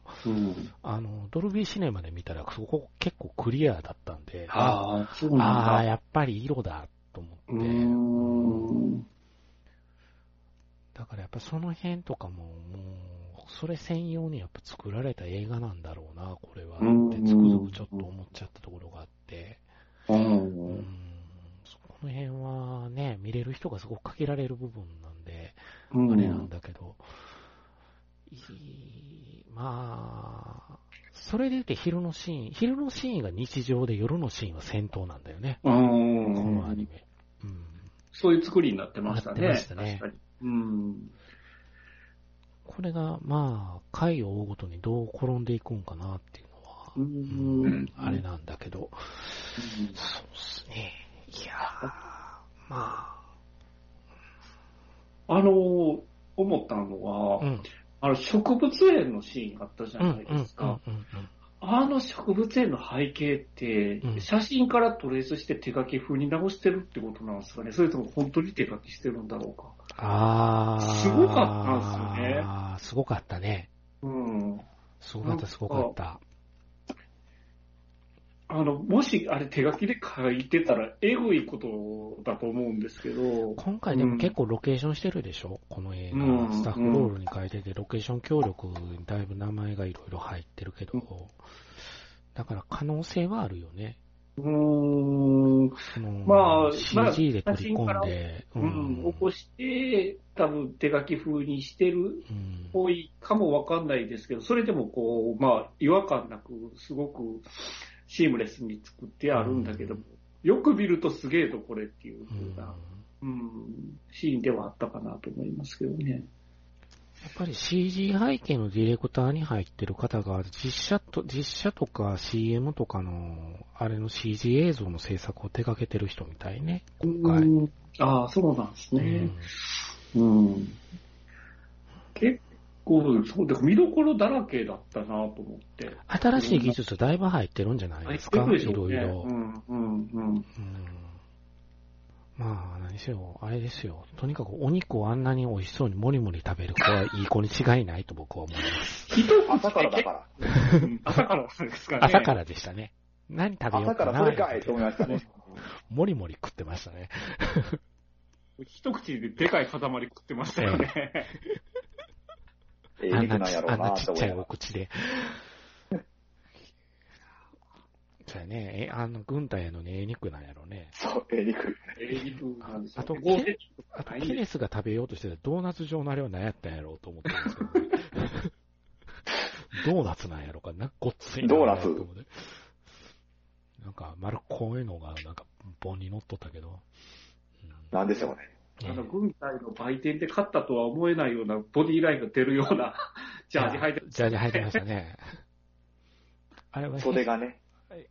あの、ドルビーシネマで見たらそこ結構クリアだったんで、ああ。やっぱり色だと思って。だからやっぱその辺とかも、もう、それ専用にやっぱ作られた映画なんだろうな、これは。うんってつくづくちょっと思っちゃったところがあって、ううんん。そこの辺はね、見れる人がすごく限られる部分なんで、うんあれなんだけど、いい、まあ、それで言って昼のシーン、昼のシーンが日常で夜のシーンは戦闘なんだよね、うこん。のアニメ。うん。そういう作りになってましたね。なってましたね確かに。うん。これが、まあ、回を追うごとにどう転んでいくんかなっていうのは、ううんん。あれなんだけど、そうっすね。いやー、まあの、思ったのは、あ、うん。あの、植物園のシーンあったじゃうん、うん、ないですか。うん、うん。あの植物園の背景ってう、ん写真からトレースして手書き風に直してるってことなんですかねそれとも本当に手書きしてるんだろうか。あー。すごかったんですよねあー、すごかったね。うん。すごかった、すごかった。あの、もしあれ手書きで書いてたら、エグいことだと思うんですけど、今回でも結構ロケーションしてるでしょ、この映画、うんスタッフロールに書いてて、ロケーション協力にだいぶ名前がいろいろ入ってるけど、うんだから可能性はあるよね。うーん、まあ CG で取り込んで、うん、起こして、多分手書き風にしてるうん。多いかもわかんないですけど、それでもこう、まあ、違和感なく、すごくシームレスに作ってあるんだけども、よく見るとすげえとこれっていううん。風な、うん、シーンではあったかなと思いますけどね。やっぱり CG 背景のディレクターに入ってる方が、実写と、実写とか CM とかの、あれの CG 映像の制作を手掛けてる人みたいね、今回。うんああ、そうなんですね。うん。結構、そうで見どころだらけだったなと思って。新しい技術だいぶ入ってるんじゃないですか、いろいろ。うん、うん、うん。うんまあ、何しろ、あれですよ。とにかくお肉をあんなに美味しそうにもりもり食べる子はいい子に違いないと僕は思います。朝からだから。*laughs* うん朝からですかね。朝からでしたね。何食べよう朝かかな。らそれかいと思いましたね。もりもり食ってましたね。一口ででかい塊食ってましたよね。ええ *laughs* 肉なんやろああんなちっちゃいお口で。そうやね。え、あの、軍隊へのね、ええ肉なんやろね。ら。そう、ええ肉。ええ肉なんですよあと合成あと、ケネスが食べようとしてたドーナツ状のあれは何やったんやろうと思ってるんですけど、ね、*laughs* ドーナツなんやろかなごっついなドーナツなんか、丸っこいのが、なんか、棒に乗っとったけど。うんなんでしょうね。あの、軍隊の売店で買ったとは思えないようなボディーラインが出るようなジャージ履いてジャージ履いてましたね。あれは、袖がね。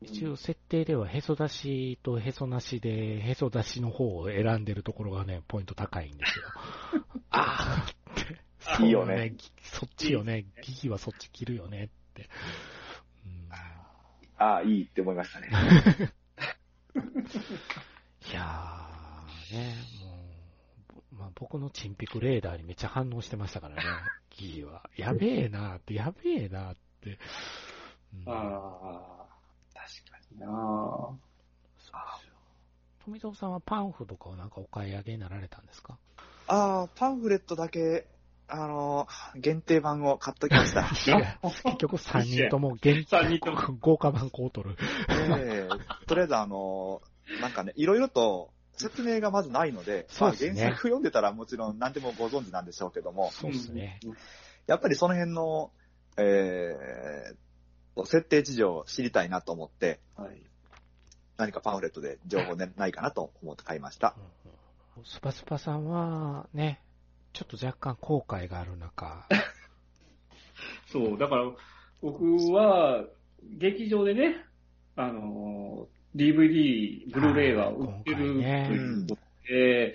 一応設定ではへそ出しとへそなしで、へそ出しの方を選んでるところがね、ポイント高いんですよ。あーって。いいよねそっちよね。ギギはそっち切るよねって。うんああ、いいって思いましたね。*laughs* いやー、ね、もう、まあ、僕のチンピクレーダーにめっちゃ反応してましたからね、ギギは。やべえなーって、やべえなーって。うんああ、なそうですよ。富蔵さんはパンフとかをなんかお買い上げになられたんですか？ああ、パンフレットだけ、あのー限定版を買っときました。*laughs* 結局3人とも現三人とも豪華版こう取る。ええとりあえずあのーなんかね、いろいろと説明がまずないので、まあ、原作読んでたらもちろん何でもご存知なんでしょうけども、そうですね。やっぱりその辺の、えー、設定事情を知りたいなと思って、はい。何かパンフレットで情報ねないかなと思って買いました。スパスパさんはね、ちょっと若干後悔がある中、*laughs* そう、だから、僕は、劇場でね、あの、DVD、ブルーレイが売ってるとはいうことで、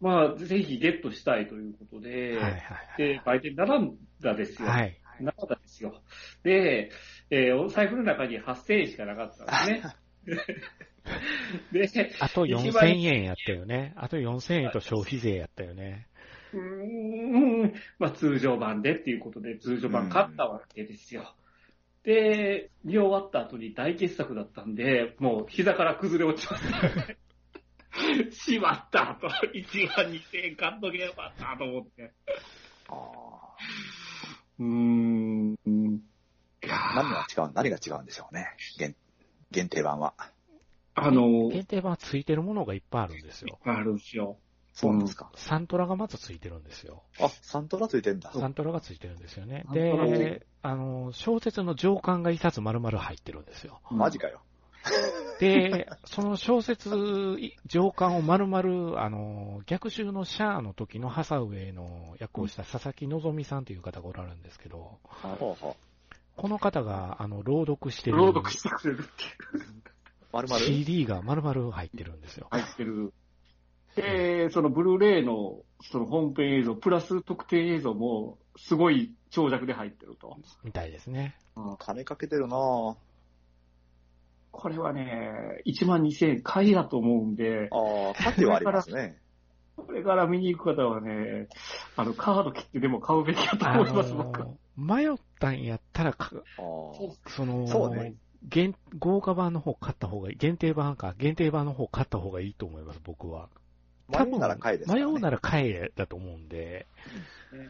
まあ、ぜひゲットしたいということで、はいはいで、売店並んだですよ。はい。はい。並んだですよ。で、えーお財布の中に8000円しかなかったんですね。*laughs* で、あと一番4000円やったよね。あと4000円と消費税やったよね。うーん、まあ通常版でっていうことで通常版買ったわけですよ。で、見終わった後に大傑作だったんで、もう膝から崩れ落ちました。*laughs* しまったと、1万2000円買っとけばよかったと思って。うーん。いやー何が違う、何が違うんでしょうね。限限定版は。あの、限定版ついてるものがいっぱいあるんですよ。あるんですよ。そうなんですか。サントラがまずついてるんですよ。あ、サントラついてんだ。サントラがついてるんですよね。で、あの、小説の上巻が一冊丸々入ってるんですよ。マジかよ。*laughs* で、その小説、上巻を丸々、あの、逆襲のシャアの時のハサウェイの役をした佐々木希さんという方がおられるんですけど、この方が、あの、朗読してる。朗読してくれるっていう。う。まるまる CD が丸々入ってるんですよ。入ってる。で、そのブルーレイのその本編映像、プラス特典映像も、すごい長尺で入ってると。みたいですね。金かけてるなぁ。これはね、1万2000円買いだと思うんで、ああ、価値はありますね。これから見に行く方はね、あの、カード切ってでも買うべきだとあ思います、僕迷ったんやったらか、その、そうね限豪華版の方買った方がいい。限定版か、限定版の方買った方がいいと思います、僕は。迷うなら買えですね。迷うなら買えだと思うんで、ね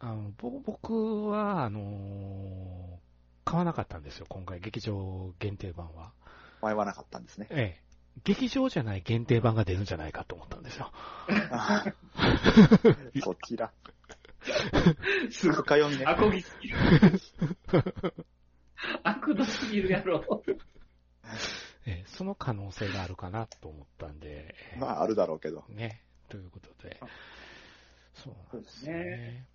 あのぼ僕は、あのー買わなかったんですよ、今回、劇場限定版は。迷わなかったんですね。ええ。劇場じゃない限定版が出るんじゃないかと思ったんですよ。そ *laughs* ちら。すごい。深読みね。アコギすぎる。悪のすぎるやろ。ええ、その可能性があるかなと思ったんで、ええまあ、あるだろうけど。ね、ということで。そうなんですね。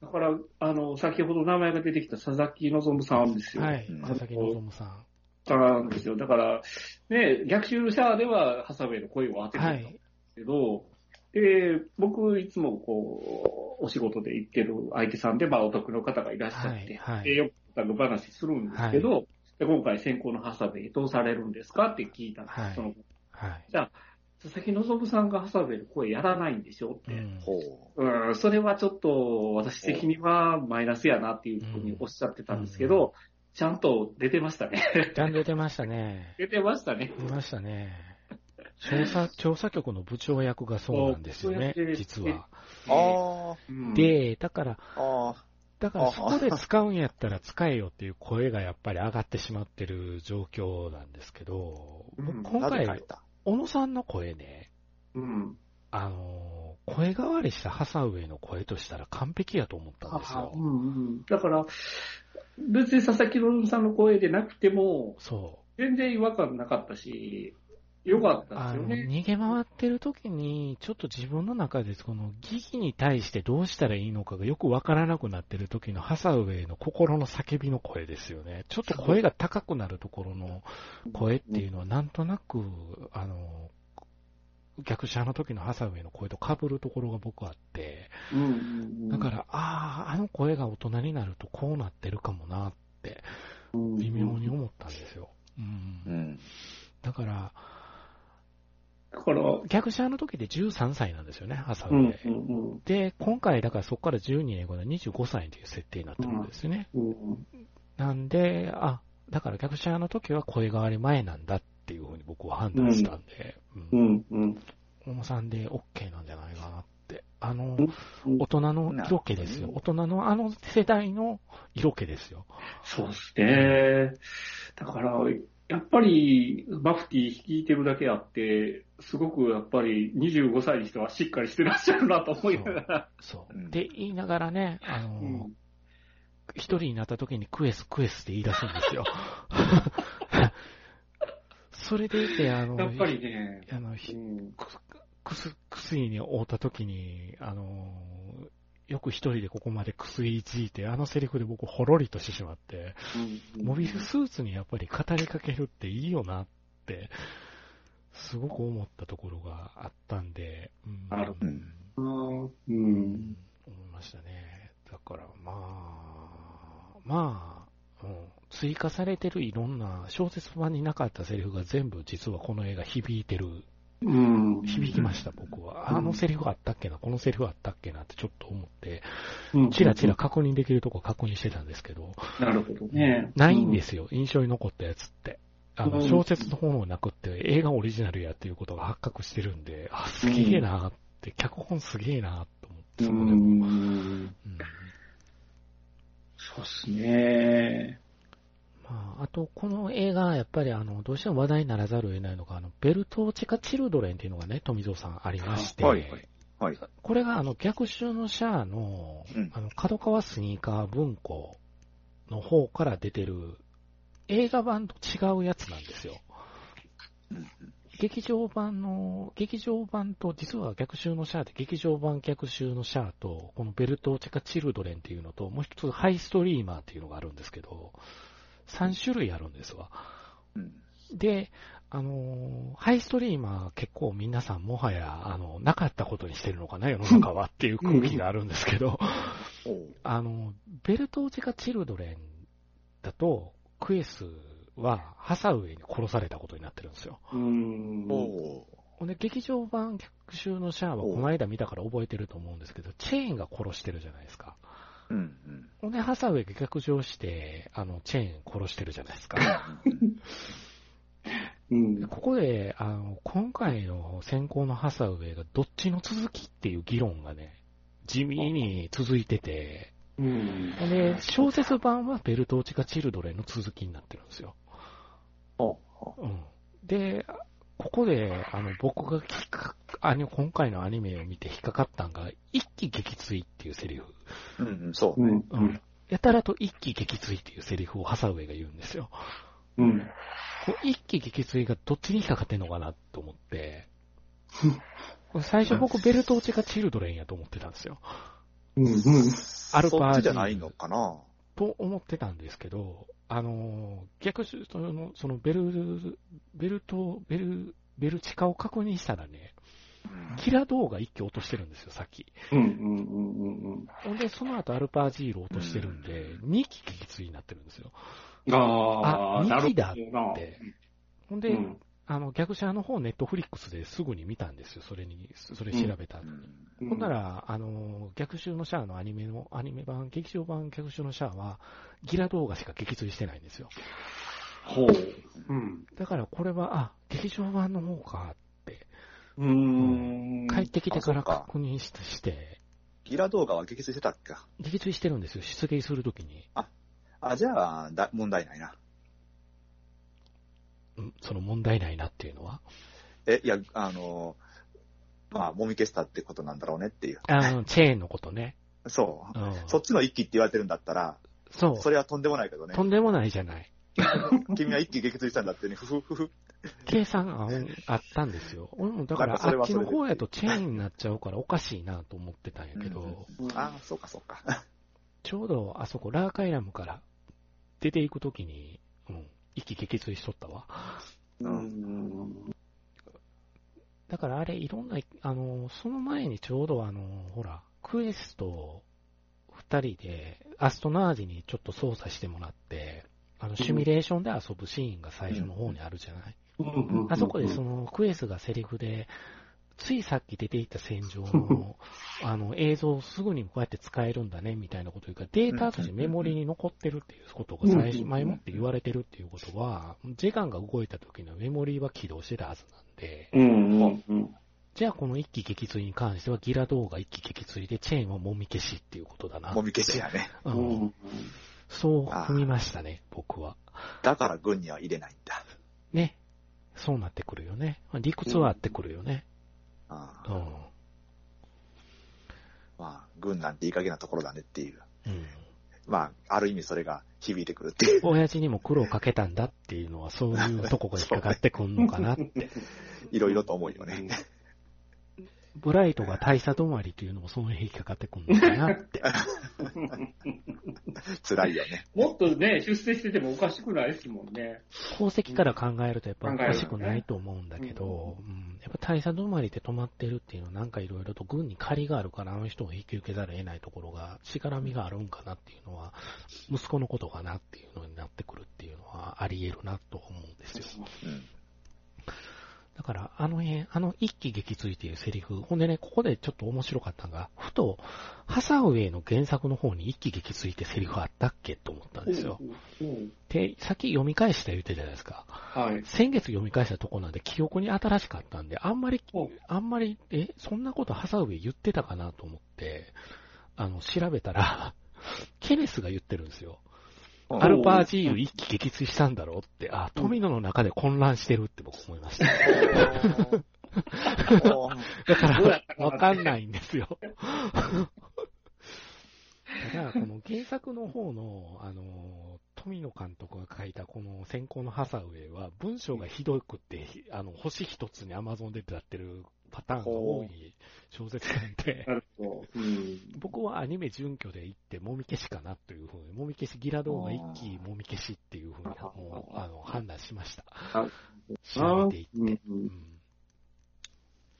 だから、あの、先ほど名前が出てきた佐々木希さんですよ。はいうん、佐々木希さん。なんですよ。だから、ね、逆襲シャアではハサウェイの声を当ててはたんですい。けど、で、僕、いつもこう、お仕事で行ってる相手さんで、まあ、お得の方がいらっしゃって、はいはいで、よく話するんですけど、で今回先行のハサウェイどうされるんですかって聞いたんです、はいそのはい。じゃあ、佐々木希さんがハサウェイの声やらないんでしょって。うんほうん、それはちょっと私的にはマイナスやなっていうふうにおっしゃってたんですけど、ちゃんと出てましたね。ちゃんと出てましたね。出てましたね。出ましたね。調査、調査局の部長役がそうなんですよね実は。う。あうん、で、だから、あ、あだからそこで使うんやったら使えよっていう声がやっぱり上がってしまってる状況なんですけど、うんあ、今回、た小野さんの声ね、うん。あの、声変わりしたハサウェイの声としたら完璧やと思ったんですよう。んうん、だから、別に佐々木希さんの声でなくても、そう。全然違和感なかったし、良かったですよね。逃げ回ってる時に、ちょっと自分の中で、この疑義に対してどうしたらいいのかがよくわからなくなってる時のハサウェイの心の叫びの声ですよね。ちょっと声が高くなるところの声っていうのは、なんとなく、あの、逆者の時のハサウェイの声と被るところが僕はあって、うんうんうん、だから、ああ、あの声が大人になるとこうなってるかもなって、微妙に思ったんですよ。うんうん。だから、だから、逆者の時で13歳なんですよね、ハサウうんェイ。うんで、今回、だからそこから12年後の25歳という設定になってるんですよね。うんうんなんで、あ、だから逆者の時は声変わり前なんだっていうふうに僕は判断したんで、ううん。んうん小野さんで OK なんじゃないかなって。あのうん、大人の色気ですよ。大人のあの世代の色気ですよ。そうですね。だから、やっぱり、マフティ率いてるだけあって、すごくやっぱり25歳にしてはしっかりしてらっしゃるなと思いながら。そううん。で、言いながらね、あの、うん一人になった時にクエスクエスって言い出すんですよ。それでいて、あの、やっぱりね、あの、うひんくくす、薬に会うた時に、あの、よく一人でここまで薬いじいて、あのセリフで僕ほろりとしてしまって、モビルスーツにやっぱり語りかけるっていいよなって、すごく思ったところがあったんで、うん。なるほど。うん。ううんん。思いましたね。だから、まあ、まあ、うん、追加されてるいろんな小説版になかったセリフが全部実はこの映画響いてる、うん響きました、僕は。あのセリフあったっけな、このセリフあったっけなってちょっと思って、うんチラチラ確認できるとこ確認してたんですけど、なるほどね。ないんですよ、印象に残ったやつって。あの、うん小説の方のなくって映画オリジナルやっていうことが発覚してるんで、あ、すげえなって、脚本すげえなと思って、うそこでも。ん。うんそうですね。まあ、あと、この映画、やっぱりあの、どうしても話題にならざるを得ないのが、あの、ベルトーチカ・チルドレンっていうのがね、富蔵さんありまして、はいはいはい。これがあの、逆襲のシャアのうん、あの、角川スニーカー文庫の方から出てる映画版と違うやつなんですよ。劇場版の、劇場版と、実は逆襲のシャアで、劇場版逆襲のシャアと、このベルトーチェカ・チルドレンっていうのと、もう一つハイストリーマーっていうのがあるんですけど、3種類あるんですわ。うん。で、あのーハイストリーマー結構皆さんもはや、あの、なかったことにしてるのかな、世の中はっていう空気があるんですけど、*laughs* あの、ベルトーチカ・チルドレンだと、クエスはハサウェイに殺されたことになってるんですよ。うん。おうほんで、劇場版逆襲のシャアはこの間見たから覚えてると思うんですけど、チェーンが殺してるじゃないですか。うんうん。ほんで、ハサウェイが逆上して、あの、チェーン殺してるじゃないですか。うんで。*laughs* ここで、あの、今回の先行のハサウェイがどっちの続きっていう議論がね、地味に続いてて、うん。で、小説版はベルトーチカ・チルドレンの続きになってるんですよ。うん。で、ここで、あの、僕が引っかあの、今回のアニメを見て引っかかったんが、一気撃墜っていうセリフ。う。うんうん、そうね。うん。うん。やたらと一気撃墜っていうセリフをハサウェイが言うんですよ。うん。こう一気撃墜がどっちに引っかかってんのかなと思って、これ最初僕ベルトーチがチルドレンやと思ってたんですよ。うん。うん。アルパーそっちじゃないのかなと思ってたんですけど、あのー、逆にその、そのベル、ベルト、ベル、ベルチカを確認したらね、キラ動画一気落としてるんですよ、さっき。うん。うん。うん。ほんで、その後アルパージール落としてるんで、2機撃墜になってるんですよ。ああ、あなるほど二期だな。ってほんで、うん。あの、逆者の方、ネットフリックスですぐに見たんですよ、それに、それ調べた後に。うんほんなら、あの、逆襲のシャアのアニメの、アニメ版、劇場版逆襲のシャアは、ギラ動画しか撃墜してないんですよ。ほう。うん。だからこれは、あ、劇場版の方かって、うーん。帰ってきてから確認しして、ギラ動画は撃墜してたっけ？撃墜してるんですよ、出撃するときに。あ、じゃあ、だ問題ないな。うんその問題ないなっていうのは？え、いや、あの、まあ、もみ消したってことなんだろうねっていう。あの、チェーンのことね。そうう。ん、そっちの一気って言われてるんだったら、そう。それはとんでもないけどねと。んでもないじゃない。君は一気撃墜したんだってね、ふふふふ。計算ああったんですよ。俺もだから、あっちの方やとチェーンになっちゃうからおかしいなと思ってたんやけど、うんああ、そうかそうか。ちょうどあそこ、ラーカイラムから出ていくときに、うん、一気撃墜しとったわ。うん。だからあれ、いろんな、あの、その前にちょうどあの、ほら、クエスト二人で、アストナージにちょっと操作してもらって、あの、シミュレーションで遊ぶシーンが最初の方にあるじゃない、あそこでそのクエスがセリフで、ついさっき出ていた戦場の *laughs* あの映像をすぐにこうやって使えるんだねみたいなこと言うから、データとしてメモリに残ってるっていうことが最初、前もって言われてるっていうことは、時間が動いた時のメモリは起動してたはずなんで、うん。うん。うん。じゃあこの一気撃墜に関してはギラ動画一気撃墜でチェーンはもみ消しっていうことだな。もみ消しやね。そう踏みましたね、僕は。だから軍には入れないんだ。ね。そうなってくるよね。理屈はあってくるよね。うああん。まあ、軍なんていい加減なところだねっていう。うん。まあ、ある意味それが響いてくるっていう。親父にも苦労かけたんだっていうのは、そういうとこが引っかかってくんのかなって。*laughs* いろいろと思うよね。ブライトが大差止まりというのもその辺引っかかってくんのかなって。*laughs* 辛いよね。もっとね、出世しててもおかしくないですもんね。宝石から考えるとやっぱおかしくないと思うんだけど、うん、やっぱ大差止まりで止まってるっていうのはなんかいろいろと軍に借りがあるからあの人を引き受けざるを得ないところが、しがらみがあるんかなっていうのは、息子のことかなっていうのになってくるっていうのはあり得るなと思うんですよ。うん。だから、あの辺、あの一気撃墜っていうセリフ、ほんでね、ここでちょっと面白かったのが、ふと、ハサウェイの原作の方に一気撃墜ってセリフあったっけと思ったんですよ。うん。で、さっき読み返した言ってたじゃないですか。はい。先月読み返したとこなんで記憶に新しかったんで、あんまりお、あんまり、え、そんなことハサウェイ言ってたかなと思って、あの、調べたら、ケネスが言ってるんですよ。アルパージーユ一気撃墜したんだろうって、あ、富野の中で混乱してるって僕思いました。だからわかんないんですよ。ただ、この原作の方の、あの、富野監督が書いたこの先行のハサウェイは文章がひどくて、あの、星一つにアマゾンでやってるパターンが多い小説なんで、なるほど。うん。僕はアニメ準拠で行って、もみ消しかなというふうに、もみ消しギラドーが一気もみ消しっていうふうに、もう、あの、判断しました。仕上げていって。うんううんん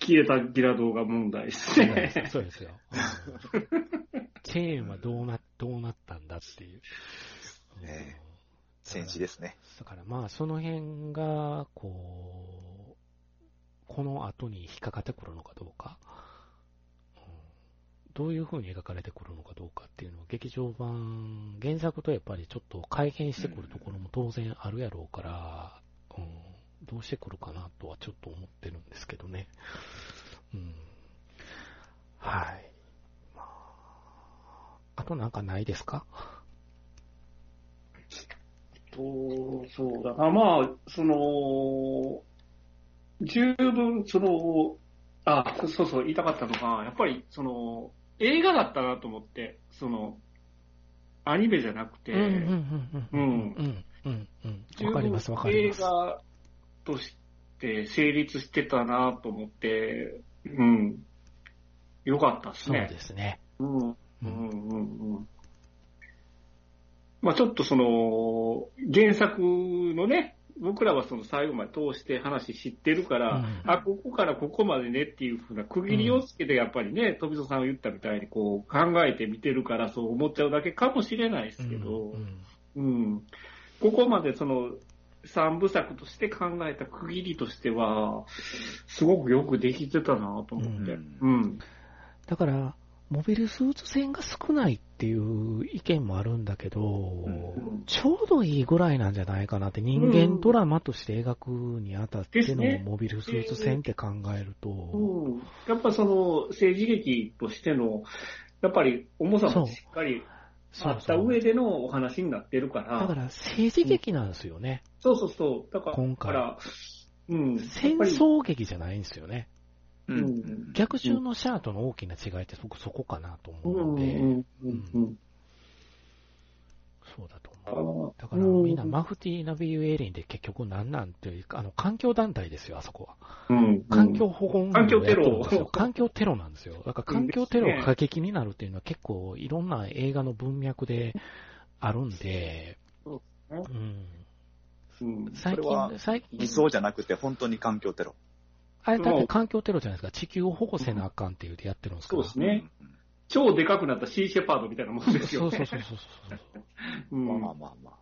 消えたギラ動画問題ですそうですね。そうですよ。うんチェーンはどうな、どうなったんだっていう。うんね戦士ですね。だからまあ、その辺が、こう、この後に引っかかってくるのかどうか、うんどういう風に描かれてくるのかどうかっていうのは、劇場版、原作とやっぱりちょっと改変してくるところも当然あるやろうから、うん、どうしてくるかなとはちょっと思ってるんですけどね。うん。はい。あ、となんかないですか？と、そうだな。まあ、その、十分、その、あ、そうそう、言いたかったのが、やっぱり、その、映画だったなと思って、その、アニメじゃなくて、うん。うん。うん。わ、うん、かります、わかります。映画として成立してたなと思って、うん。よかったっすね。そうですね。うん。うんうんうんうん。まあちょっとその、原作のね、僕らはその最後まで通して話知ってるから、うんあ、ここからここまでねっていうふうな区切りをつけてやっぱりね、富蔵さんが言ったみたいにこう考えて見てるからそう思っちゃうだけかもしれないですけど、うんうん。ここまでその、三部作として考えた区切りとしては、すごくよくできてたなと思って。ううんん。だから、モビルスーツ戦が少ないっていう意見もあるんだけど、んちょうどいいぐらいなんじゃないかなって、人間ドラマとして描くにあたってのモビルスーツ戦って考えると、うん。やっぱその、政治劇としての、やっぱり重さもしっかりあった上でのお話になってるから、だから政治劇なんですよね。そうそうそう。だから、今回うん。戦争劇じゃないんですよね。う。うんん。逆襲のシャアとの大きな違いって僕そこかなと。思うので。そうだと思う。あだからみんなマフティー・ナビユ・エリンで結局なんなんていうか、あの、環境団体ですよ、あそこは。うん。環境保護運動をやってるんですよ。環環境テロなんですよ。だから環境テロが過激になるっていうのは結構いろんな映画の文脈であるんで、そうん。うん。最それは近、最近偽、装じゃなくて本当に環境テロ。あれだって環境テロじゃないですか。地球を保護せなあかんっていうてやってるんですから。そうですね。超でかくなったシーシェパードみたいなもんですよね。そうそうそうそうそう。うんまあまあまあまあ。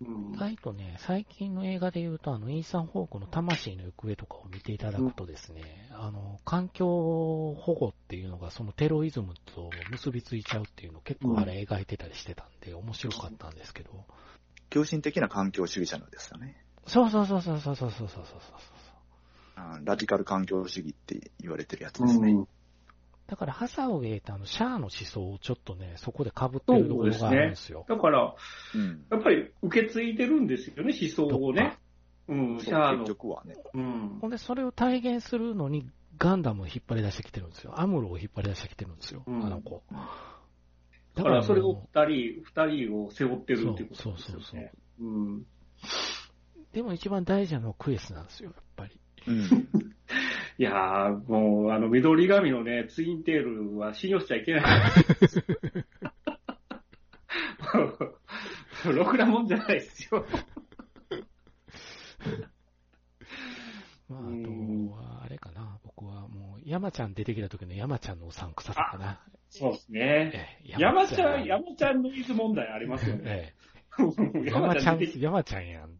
うん意外とね、最近の映画で言うと、あの、イーサン・ホークの魂の行方とかを見ていただくとですね、あの、環境保護っていうのがそのテロイズムと結びついちゃうっていうのを結構あれ描いてたりしてたんで、面白かったんですけど。狂信的な環境主義者なんですよね。そうそうそうそうそうそうそうそうそうあラディカル環境主義って言われてるやつですね。だから、ハサウェイってあの、シャアの思想をちょっとね、そこで被ってるところがあるんですよ。だから、うん。やっぱり受け継いでるんですよね、思想をね。うん、シそうャアの結。局はね。うんほんで、それを体現するのに、ガンダムを引っ張り出してきてるんですよ。アムロを引っ張り出してきてるんですよ、うんあの子。だからそれをも二人、二人を背負ってるっていうことですよそうそうそうね。うん。うでも一番大事なのはクエスなんですよ、やっぱり。うん。いやー、もう、あの、緑髪のね、ツインテールは信用しちゃいけない。*laughs* ろくなもんじゃないですよ。まあ、あうんとは、あれかな、僕はもう、山ちゃん出てきた時の山ちゃんのおさんくささかな。そうですね。ええ山ちゃん、山ちゃんのイズ問題ありますよね。ええ *laughs* 山ちゃん山ちゃんやん。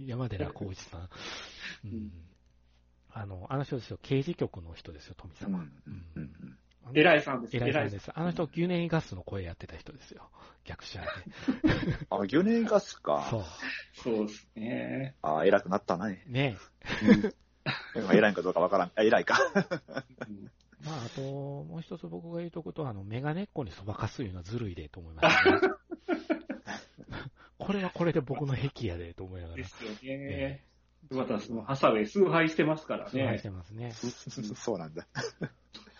山寺浩一さん。うん。あの、あの人ですよ、刑事局の人ですよ、富う様。ん。うん。あの偉いさんです。偉いです。あの人、ギュネイガスの声やってた人ですよ。逆者で。*laughs* あ、ギョネガスそか。う。ん。そうですね。あ、偉くなったね。ねまあ偉いんかどうかわからん。あ、偉いか。うんまあ、あと、もう一つ僕が言うとことは、あの、メガネっ子にそばかすいうのはずるいでと思いましたね。*laughs* これはこれで僕の癖やでと思いながら。ですよえね。またそのハサウェイ崇拝してますから崇拝しね。てますね。*laughs* そうなんだ。*laughs*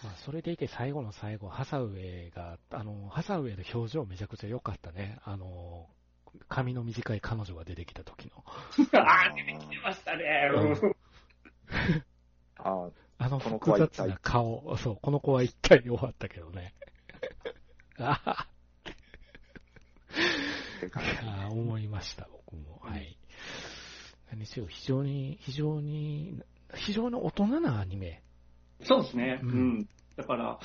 まあ、それでいて最後の最後、ハサウェイが、あの、ハサウェイの表情めちゃくちゃ良かったね。あの、髪の短い彼女が出てきた時の。*laughs* ああ、出てきてましたね。うんああのこの子は一体複雑な顔、そう、この子は一体に終わったけどね。ああ、って感じいやー思いました、僕も。はい。何しろ、非常に、非常に、非常に大人なアニメ。そうですね。ううんん。だから、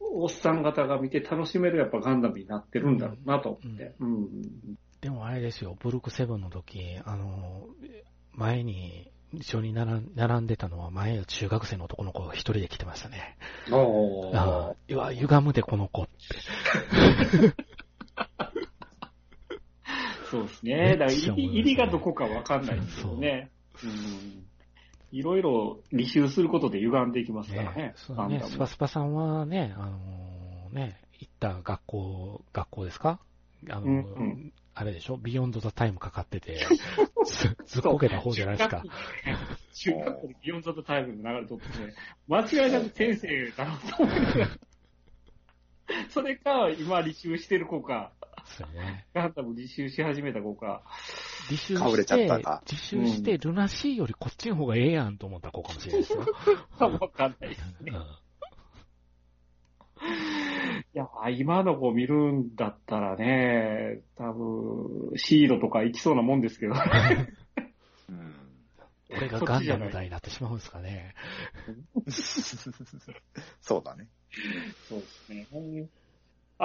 おっさん方が見て楽しめるやっぱガンダムになってるんだろうなと思って。うん。でもあれですよ、ブルックセブンの時、あの、前に、一緒に並んでたのは、前の中学生の男の子が一人で来てましたね。おああ、うわ、歪むでこの子って。*laughs* そうですね。だから入り入りがどこかわかんないですよね。うん。いろいろ履修することで歪んでいきますからねね。ねスパスパさんはね、あのーね、行った学校、学校ですか？あのーうんうんあれでしょ？ Beyond the Time かかってて、*laughs* ずずっこけた方じゃないですか。中学校で Beyond the Time 流れとってね、間違いなく先生だろうと思いながら。*laughs* それか、今履修してる子か、そうね。ガンダム履修し始めた子か。自習かぶれちゃしてったか、自習して、ルナシーよりこっちの方がええやんと思った子かもしれないですよ。*laughs* わかんないですね。うんいや、今の子見るんだったらね、多分、シードとか行きそうなもんですけど。うん俺がガンダム代になってしまうんですかね。*laughs* *laughs* そうだね。そうですね。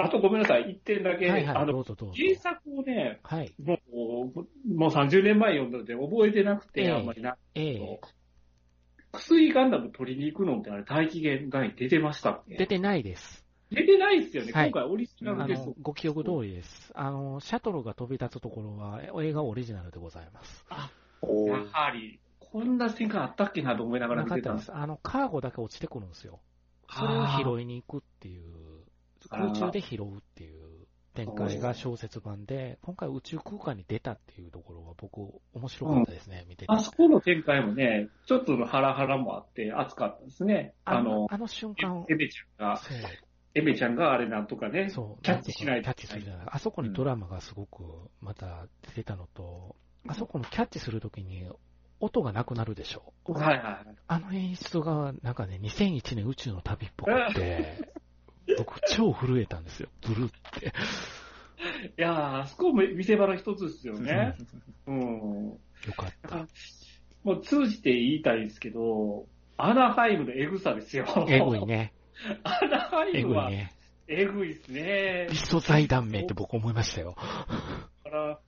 あとごめんなさい、一点だけ、はいはい、どあの。原作をね、はい。もう、もう30年前読んだので覚えてなくて、ええあんまりな。ええ薬ガンダム取りに行くのってあれ、大気圏外に出てましたっけ？出てないです。出てないですよね。はい今回オリジナあルですの、ご記憶通りです。あの、シャトルが飛び立つところは、映画オリジナルでございます。おやはり、こんな展開あったっけなと思いながら見てたんです。なかったんです。あの、カーゴだけ落ちてくるんですよ。それを拾いに行くっていう、空中で拾うっていう展開が小説版で、今回宇宙空間に出たっていうところは僕、面白かったですね、見てて。あそこの展開もね、ちょっとのハラハラもあって熱かったですね。あの、あの瞬間、エメちゃんが、エメちゃんがあれなんとかね、そう、キャッチしないとキャッチするじゃない。あそこにドラマがすごくまた出てたのと、あそこのキャッチするときに音がなくなるでしょ。はいはいはい。あの演出がなんかね、2001年宇宙の旅っぽくて、*laughs* 僕超震えたんですよ。ブルって。いやー、あそこも見せ場の一つですよね。うん。よかった。もう通じて言いたいですけど、アナハイムのエグさですよ。えぐい。ね。*laughs* アナハイえムはぐいね。えぐいですねリ。スト財団名って僕思いましたよ。だから、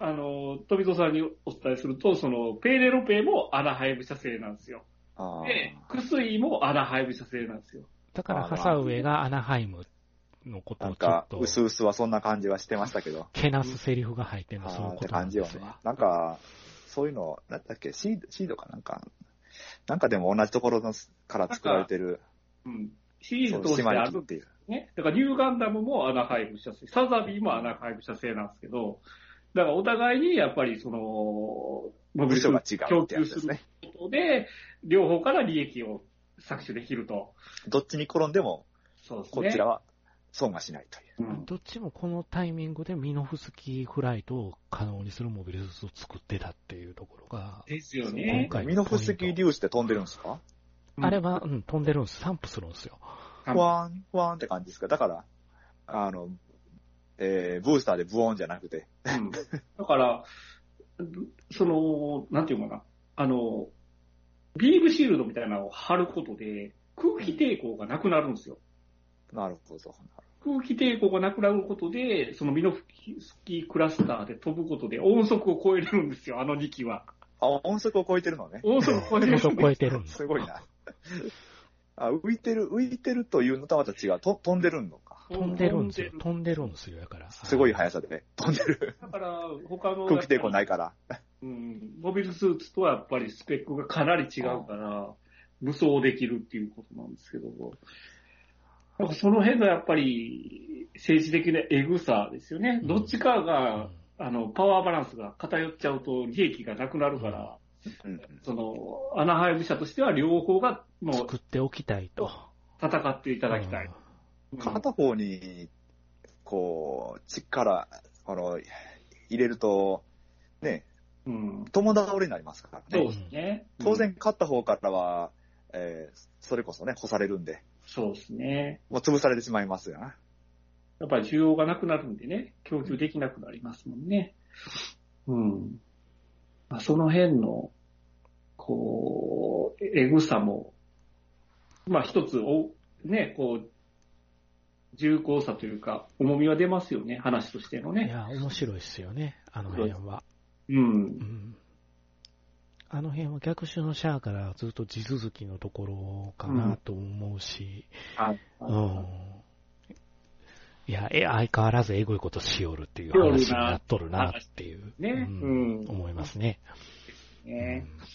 あの、富戸さんにお伝えすると、その、ペーレロペもアナハイム社製なんですよ。で、クスイもアナハイム社製なんですよ。だから、ハサウェイがアナハイムのことなんか、をちょっと、うすうすはそんな感じはしてましたけど。*laughs* けなすセリフが入ってるのそういうことな感じよねんですわ。。なんか、そういうの、なんだっけ、シード、シードかなんか、なんかでも同じところのから作られてる、うん。シリーズ通して島あるにっていう。ね。だから、ニューガンダムもアナハイム社製、サザビーもアナハイム社製なんですけど、だからお互いにやっぱりその、部署がツ違うってや供給るつですすね。ことで、両方から利益を搾取できると。どっちに転んでも、そうですね。こちらは損がしないという。うんどっちもこのタイミングでミノフスキーフライトを可能にするモビルスーツを作ってたっていうところが、ですよ今ね。回ミノフスキー粒子って飛んでるんですか？うんあれは、うん、飛んでるんです。散布するんですよ。うんふわーん、ふわーんって感じですか？だから、あの、えー、ブースターでブオーンじゃなくて、うんだから、その、なんていうのかな、あの、ビームシールドみたいなのを貼ることで、空気抵抗がなくなるんですよ。なるほど。空気抵抗がなくなることで、そのミノフスキークラスターで飛ぶことで音速を超えれるんですよ、あの2機は。あ、音速を超えてるのね。音速を超えれるんです音超えてるす。すごいな。あ、浮いてる、浮いてるというのとはまた違う。と飛んでるのか。飛んでるんですよ。飛んでる飛んですよ、だから。すごい速さで飛んでる。だから、他の、空気抵抗ないから。うん、モビルスーツとはやっぱりスペックがかなり違うから、武装できるっていうことなんですけど、なんかその辺のやっぱり政治的なエグさですよね。うんどっちかうがん、あの、パワーバランスが偏っちゃうと利益がなくなるから、うん。その、アナハイム社としては両方が、もう作っておきたいと。戦っていただきたい。うん片方に、こう、力、あの、入れると、ね、うん。友倒れになりますからね。そうですね。当然、勝った方からは、えーそれこそね、干されるんで、そうですね。もう潰されてしまいますよな。やっぱり需要がなくなるんでね、供給できなくなりますもんね。うん。まあ、その辺の、こう、えぐさも、まあ一つお、ね、こう、重厚さというか、重みは出ますよね、話としてのね。いや、面白いですよね、あの辺は。う。うんん。あの辺は逆襲のシャアからずっと地続きのところかなと思うし、はい。うん。いや、え、相変わらずエゴいことしよるっていう話になっとるなっていう、ねうんうん思いますね。ねうん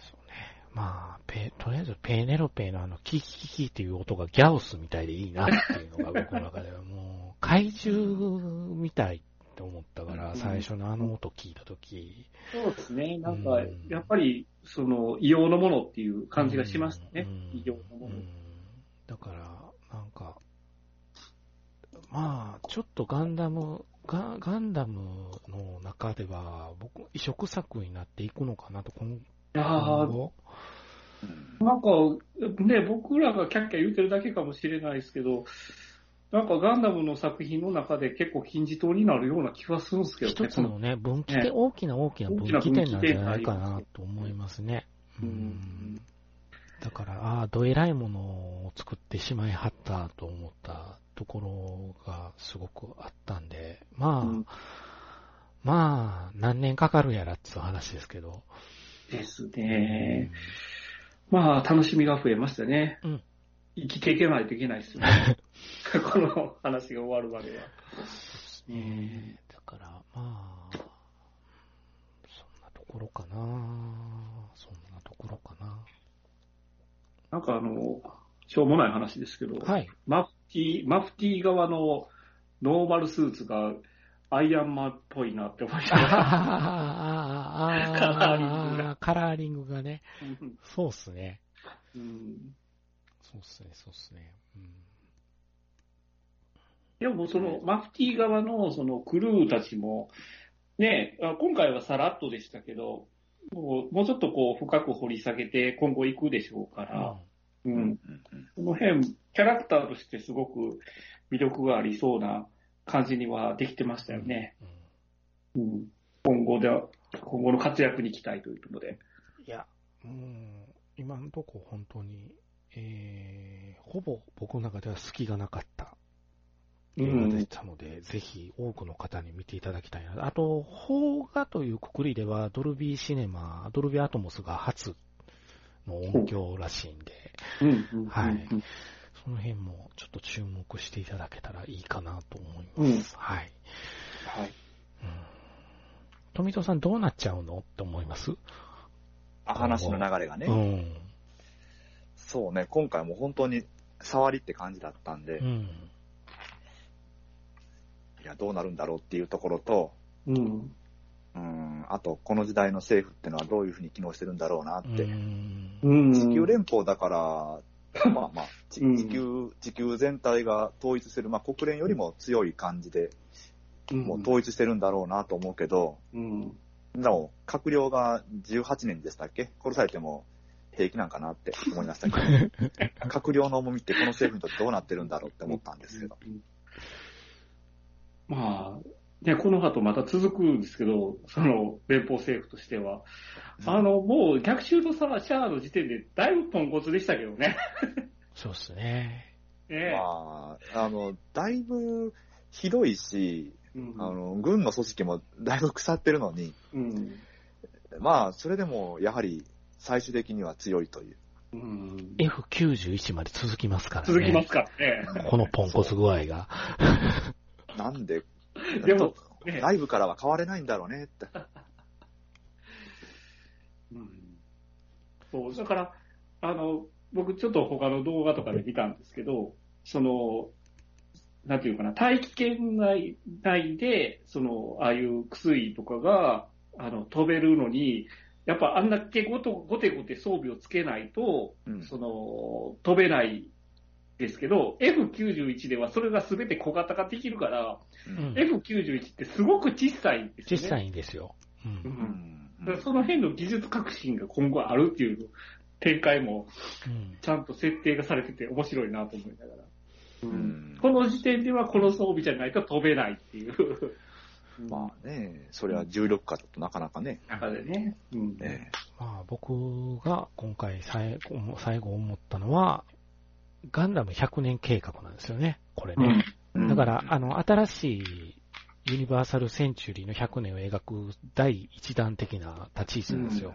そうね。まあ、ペ、とりあえずペーネロペのあの、キキキキっていう音がギャオスみたいでいいなっていうのが僕の中ではもう、怪獣みたいって思ったから、うん最初のあの音聞いたとき、そうですね。なんかうん、やっぱり、その、異様のものっていう感じがしましたねうん。異様のもの。うんだから、なんか、まあ、ちょっとガンダム、ガガンダムの中では、僕、異色作になっていくのかなと、今いや。なんか、ね、僕らがキャッキャ言ってるだけかもしれないですけど、なんかガンダムの作品の中で結構金字塔になるような気はするんですけどね。一つのね、分岐点、ね大きな大きな分岐点なんじゃないかなと思いますね。ううんん。だから、ああ、どえらいものを作ってしまいはったと思ったところがすごくあったんで、まあ、うんまあ、何年かかるやらっていう話ですけど。ですね。まあ、楽しみが増えましたね。うん生きていけないといけないですよね。*laughs* この話が終わるまでは。うんねえだから、まあ、そんなところかな。そんなところかな。なんかあの、しょうもない話ですけど、はい。マフティ、マフティ側のノーマルスーツがアイアンマンっぽいなって思いました。カラーリングがカラーリングがね。うんそうっすね。うんそうっすね、そうっすね。うんでもそのマフティ側のそのクルーたちも、ね、あ今回はさらっとでしたけど、もうもうちょっとこう深く掘り下げて今後行くでしょうから、うん、うんうんこの辺、キャラクターとしてすごく魅力がありそうな感じにはできてましたよね。うんうん、今後では、今後の活躍に期待というので。いや、もう、今のとこ本当に、えー、ほぼ僕の中では隙がなかったう映画でしん。たので、ぜひ多くの方に見ていただきたいな。あと、邦画というくくりでは、ドルビーシネマ、ドルビーアトモスが初の音響らしいんで、うん。うんはいうんその辺もちょっと注目していただけたらいいかなと思います。はい。はい。うん富戸さんどうなっちゃうの？って思います、あ話の流れがね、うん。そうね、今回も本当に触りって感じだったんで、うん。いや、どうなるんだろうっていうところと、うん。うん、あと、この時代の政府ってのはどういうふうに機能してるんだろうなって。うんうん。地球連邦だから、*laughs* まあまあ、地球、地球全体が統一してる、まあ国連よりも強い感じで、もう統一してるんだろうなと思うけど、うん。でも、閣僚が18年でしたっけ？殺されても平気なんかなって思いましたけど、*laughs* 閣僚の重みってこの政府にとってどうなってるんだろうって思ったんですけど。まあ、ね、この後また続くんですけど、その連邦政府としては。あの、もう逆襲のさ、シャアの時点でだいぶポンコツでしたけどね。そうですね。*laughs* ねまあ、あの、だいぶひどいし、うんあの、軍の組織もだいぶ腐ってるのに、うん。まあ、それでもやはり最終的には強いという。うん。F91 まで続きますからね。続きますからね。このポンコツ具合が。なんで、*laughs* でもとね。内部からは変われないんだろうねって。*laughs* うん。そう、だから、あの、僕ちょっと他の動画とかで見たんですけど、その、なんていうかな、大気圏内内で、その、ああいう薬とかが、あの、飛べるのに、やっぱあんだけごとごてごて装備をつけないと、うん。その、飛べないですけど、F91 ではそれが全て小型化できるから、うん F91 ってすごく小さいんですよね。小さいんですよ。う。うん。うんその辺の技術革新が今後あるっていう展開もうんちゃんと設定がされてて面白いなと思いながら。ううんんこの時点ではこの装備じゃないと飛べないっていう。*laughs* まあね、それは重力化だとなかなかね。中でね。うん。ねまあ僕が今回最後最後思ったのは、ガンダム100年計画なんですよね、これね。うんだから、あの、新しいユニバーサルセンチュリーの100年を描く第一弾的な立ち位置なんですよ。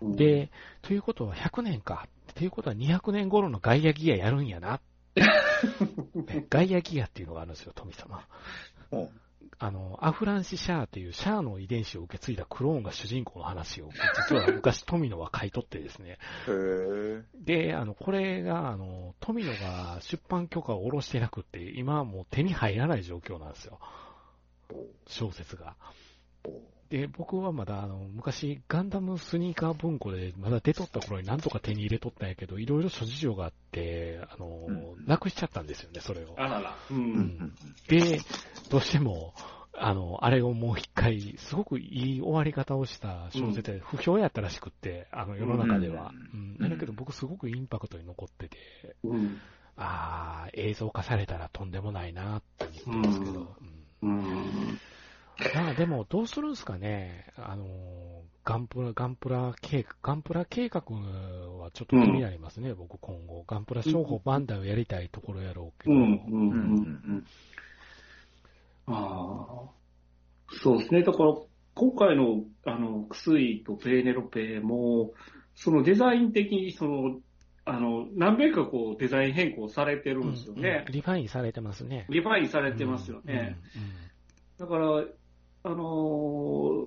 うん、で、ということは100年か。ということは200年頃のガイアギアやるんやな。*laughs* ねガイアギアっていうのがあるんですよ、富様。うんあの、アフランシ・シャーというシャアの遺伝子を受け継いだクローンが主人公の話を、実は昔富野は買い取ってですね。で、あの、これが、あの、富野が出版許可を下ろしてなくって、今はもう手に入らない状況なんですよ。小説が。で、僕はまだ、あの、昔、ガンダムスニーカー文庫で、まだ出とった頃になんとか手に入れとったんやけど、いろいろ諸事情があって、あの、うんなくしちゃったんですよね、それを。あらら。う。うんんで、どうしても、あの、あれをもう一回、すごくいい終わり方をした小説で、不評やったらしくって、あの、世の中では。ううんん。だけど僕すごくインパクトに残ってて、うん。ああ、映像化されたらとんでもないなって思ってますけど。うんうん。まあでも、どうするんですかね。あの、ガンプラ、ガンプラ計画、ガンプラ計画はちょっと気になりますね、僕今後。ガンプラ商法バンダイをやりたいところやろうけど。うん。うん。ううんん。ああ。そうですね。だから、今回の、あの、クスイとペーネロペも、そのデザイン的に、その、あの、何べんかこう、デザイン変更されてるんですよねうん。リファインされてますね。リファインされてますよね。だから、あのー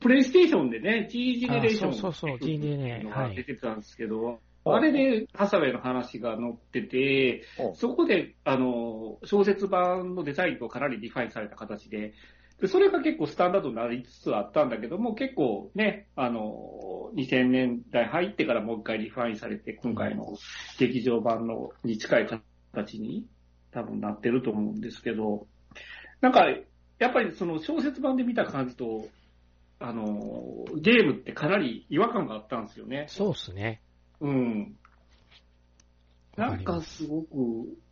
プレイステーションでね、G ジェネレーションあそうそうそう G ジェネがはい。出てたんですけど、あれでハサウェイの話が載ってて、おそこで、あのー小説版のデザインとかなりリファインされた形で、でそれが結構スタンダードになりつつあったんだけども、結構ね、あのー2000年代入ってからもう一回リファインされて、今回の劇場版のに近い形に多分なってると思うんですけど、なんか、やっぱりその小説版で見た感じと、あのーゲームってかなり違和感があったんですよね。そうっすね。うん。なんかすすごく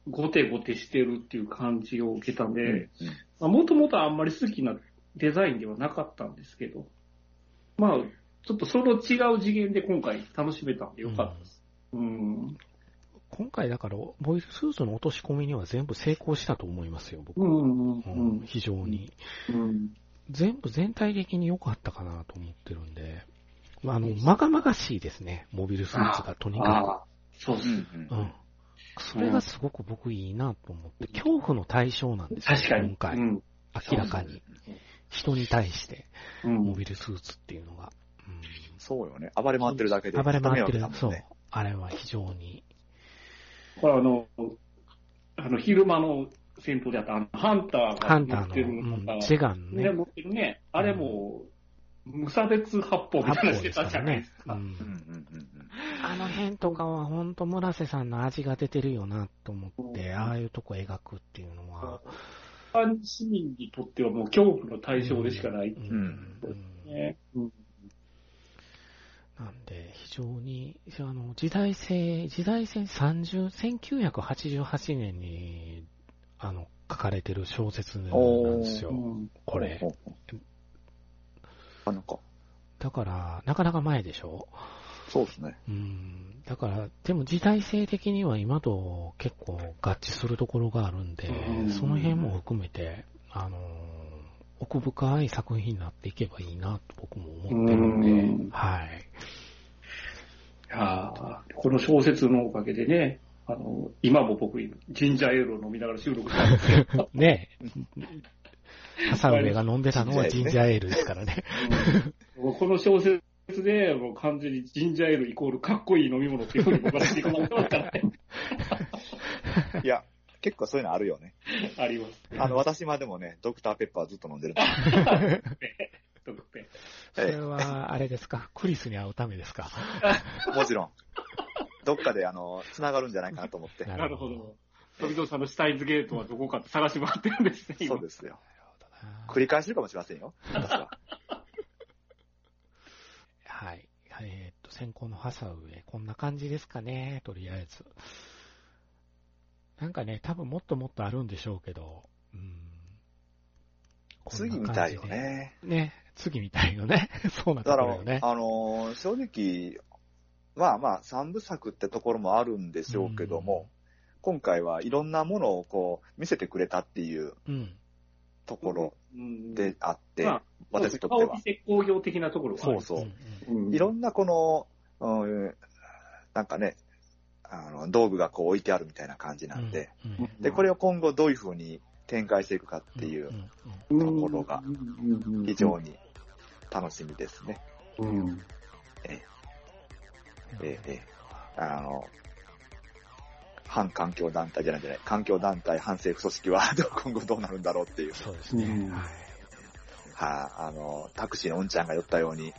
ゴテゴテしてるっていう感じを受けたんで、うんもともとあんまり好きなデザインではなかったんですけど、まあ、ちょっとその違う次元で今回楽しめたんでよかったです。うん。今回だから、ボイススーツの落とし込みには全部成功したと思いますよ、僕。うんうんううんん、非常に。うん。全部全体的に良かったかなと思ってるんで、まあ、あの、まがまがしいですね、モビルスーツがとにかああ、そうっす。うんく。うん。それがすごく僕いいなと思って、恐怖の対象なんですよ、確かに今。回。うん。明らかに。人に対して、うんモビルスーツっていうのが。そうよね。暴れ回ってるだけで。うん、暴れ回ってるそう。あれは非常に。これあの、あの、昼間の戦闘であった、あのハンターがハンタ持ってるーの、か、ジェガンね、ね。持ってるね。あれも、無差別発砲みたいなのしてたじゃないですか。うんうんうんうんあの辺とかは本当村瀬さんの味が出てるよなと思って、うんああいうとこ描くっていうのは。一般市民にとってはもう恐怖の対象でしかない。うんうんねうんなんで、非常に、あの、時代性、時代性30、1988年に、あの、書かれてる小説なんですよ。うんこれ。あ、なんか、だから、なかなか前でしょ？そうですね。うん。だから、でも時代性的には今と結構合致するところがあるんでう、んその辺も含めて、あの、奥深い作品になっていけばいいなと僕も思ってるんで、うんはい。いやーこの小説のおかげでね、あの、今も僕、ジンジャーエールを飲みながら収録したんですけど、*laughs* ねえ。ハサウェイが飲んでたのはジンジャーエールですからね。うんこの小説で、もう完全にジンジャーエールイコールかっこいい飲み物っていうふうに僕はしていこうと思ってますからね。いや、結構そういうのあるよね。*laughs* あります。あの、私までもね、ドクターペッパーずっと飲んでる。*laughs* 特典それは、あれですか？クリスに会うためですか？*laughs* もちろん。どっかで、あの、繋がるんじゃないかなと思って。ななるほど。飛藤さんのシュタインズゲートはどこかって探してもらってるんですね、今そうですよ。なるほどな繰り返しるかもしれませんよ。私は。はい。えーっと、先行のハサウェイ、こんな感じですかね、とりあえず。なんかね、多分もっともっとあるんでしょうけど、うん。次みたいよ。ね。ね、次みたいよね。*laughs* そうなとだよね。あのー正直、まあまあ、三部作ってところもあるんでしょうけども、今回はいろんなものをこう、見せてくれたっていううん。ところうんであって、まあ私にとっては工業的なところはある。そうそう。うんうんいろんなこの、うん、なんかね、あの、道具がこう置いてあるみたいな感じなんで、、で、これを今後どういう風に展開していくかっていうところが非常に楽しみですね。うん。えええあの、反環境団体じゃないじゃない、環境団体、反政府組織は *laughs* 今後どうなるんだろうっていう。そうですね。うんはい。はあ、あの、タクシーのうんちゃんが寄ったように、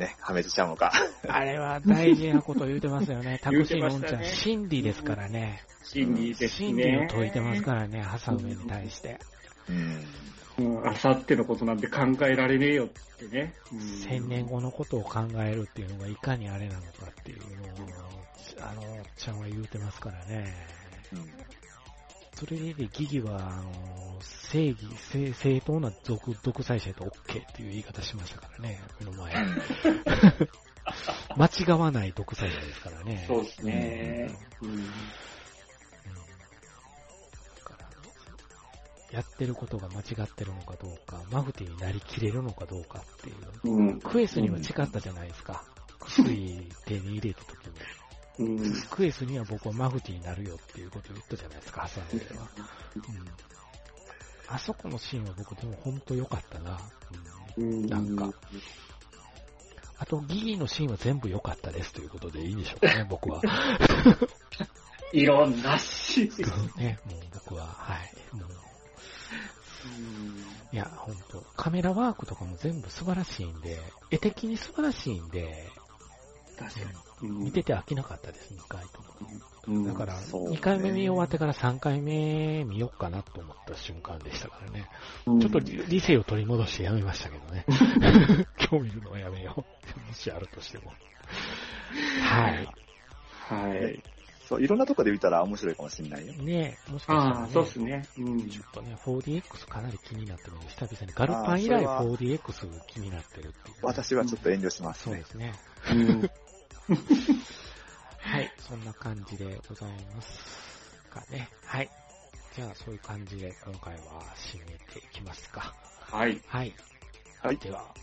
ね、破滅しちゃうのか。あれは大事なこと言うてますよね。*laughs* タクシーのうんちゃん、ね心理ですからね。心理です心理をね。解いてますからね、ハサウェイに対して。うん。うん。あさってのことなんて考えられねえよってね。うん千年後のことを考えるっていうのがいかにあれなのかっていうのを、あの、ちゃんは言うてますからね。うんそれで、ギギは、あの、正義、正正当な独独裁者と OK っていう言い方しましたからね、この前。*laughs* 間違わない独裁者ですからね。そうですね。うん。うんだからやってることが間違ってるのかどうか、マフティーになりきれるのかどうかっていう。うん。クエスには違ったじゃないですか。*laughs* 薬手に入れた時に。うん。クエスには僕はマフティーになるよっていうことを言ったじゃないですか、ハサウェイは。うん。あそこのシーンは僕でも本当良かったな。うん。うん。なんかあと、ギギのシーンは全部良かったですということでいいでしょうかね、*laughs* 僕は。いろんなし。ね、もう僕は、はい。もういや、ほんと、カメラワークとかも全部素晴らしいんで、絵的に素晴らしいんで、確かうんに。見てて飽きなかったです、2回とも。うんだから、そうね2回目見終わってから3回目見よっかなと思った瞬間でしたからね。ちょっと理理性を取り戻してやめましたけどね。*laughs* 今日見るのはやめようもしあるとしても。はい。はい。そう、いろんなとこで見たら面白いかもしれないよ。ねえ、もしかしたら、ね、ああ、そうですね。うん。ちょっとね、4DX かなり気になってるんで、久々にガルパン以来あー 4DX 気になってるっていう。私はちょっと遠慮しますねそうで。すね。うん。はい、*laughs* そんな感じでございますかね。はい。じゃあ、そういう感じで今回は締めていきますか。はい。はい。はいでは、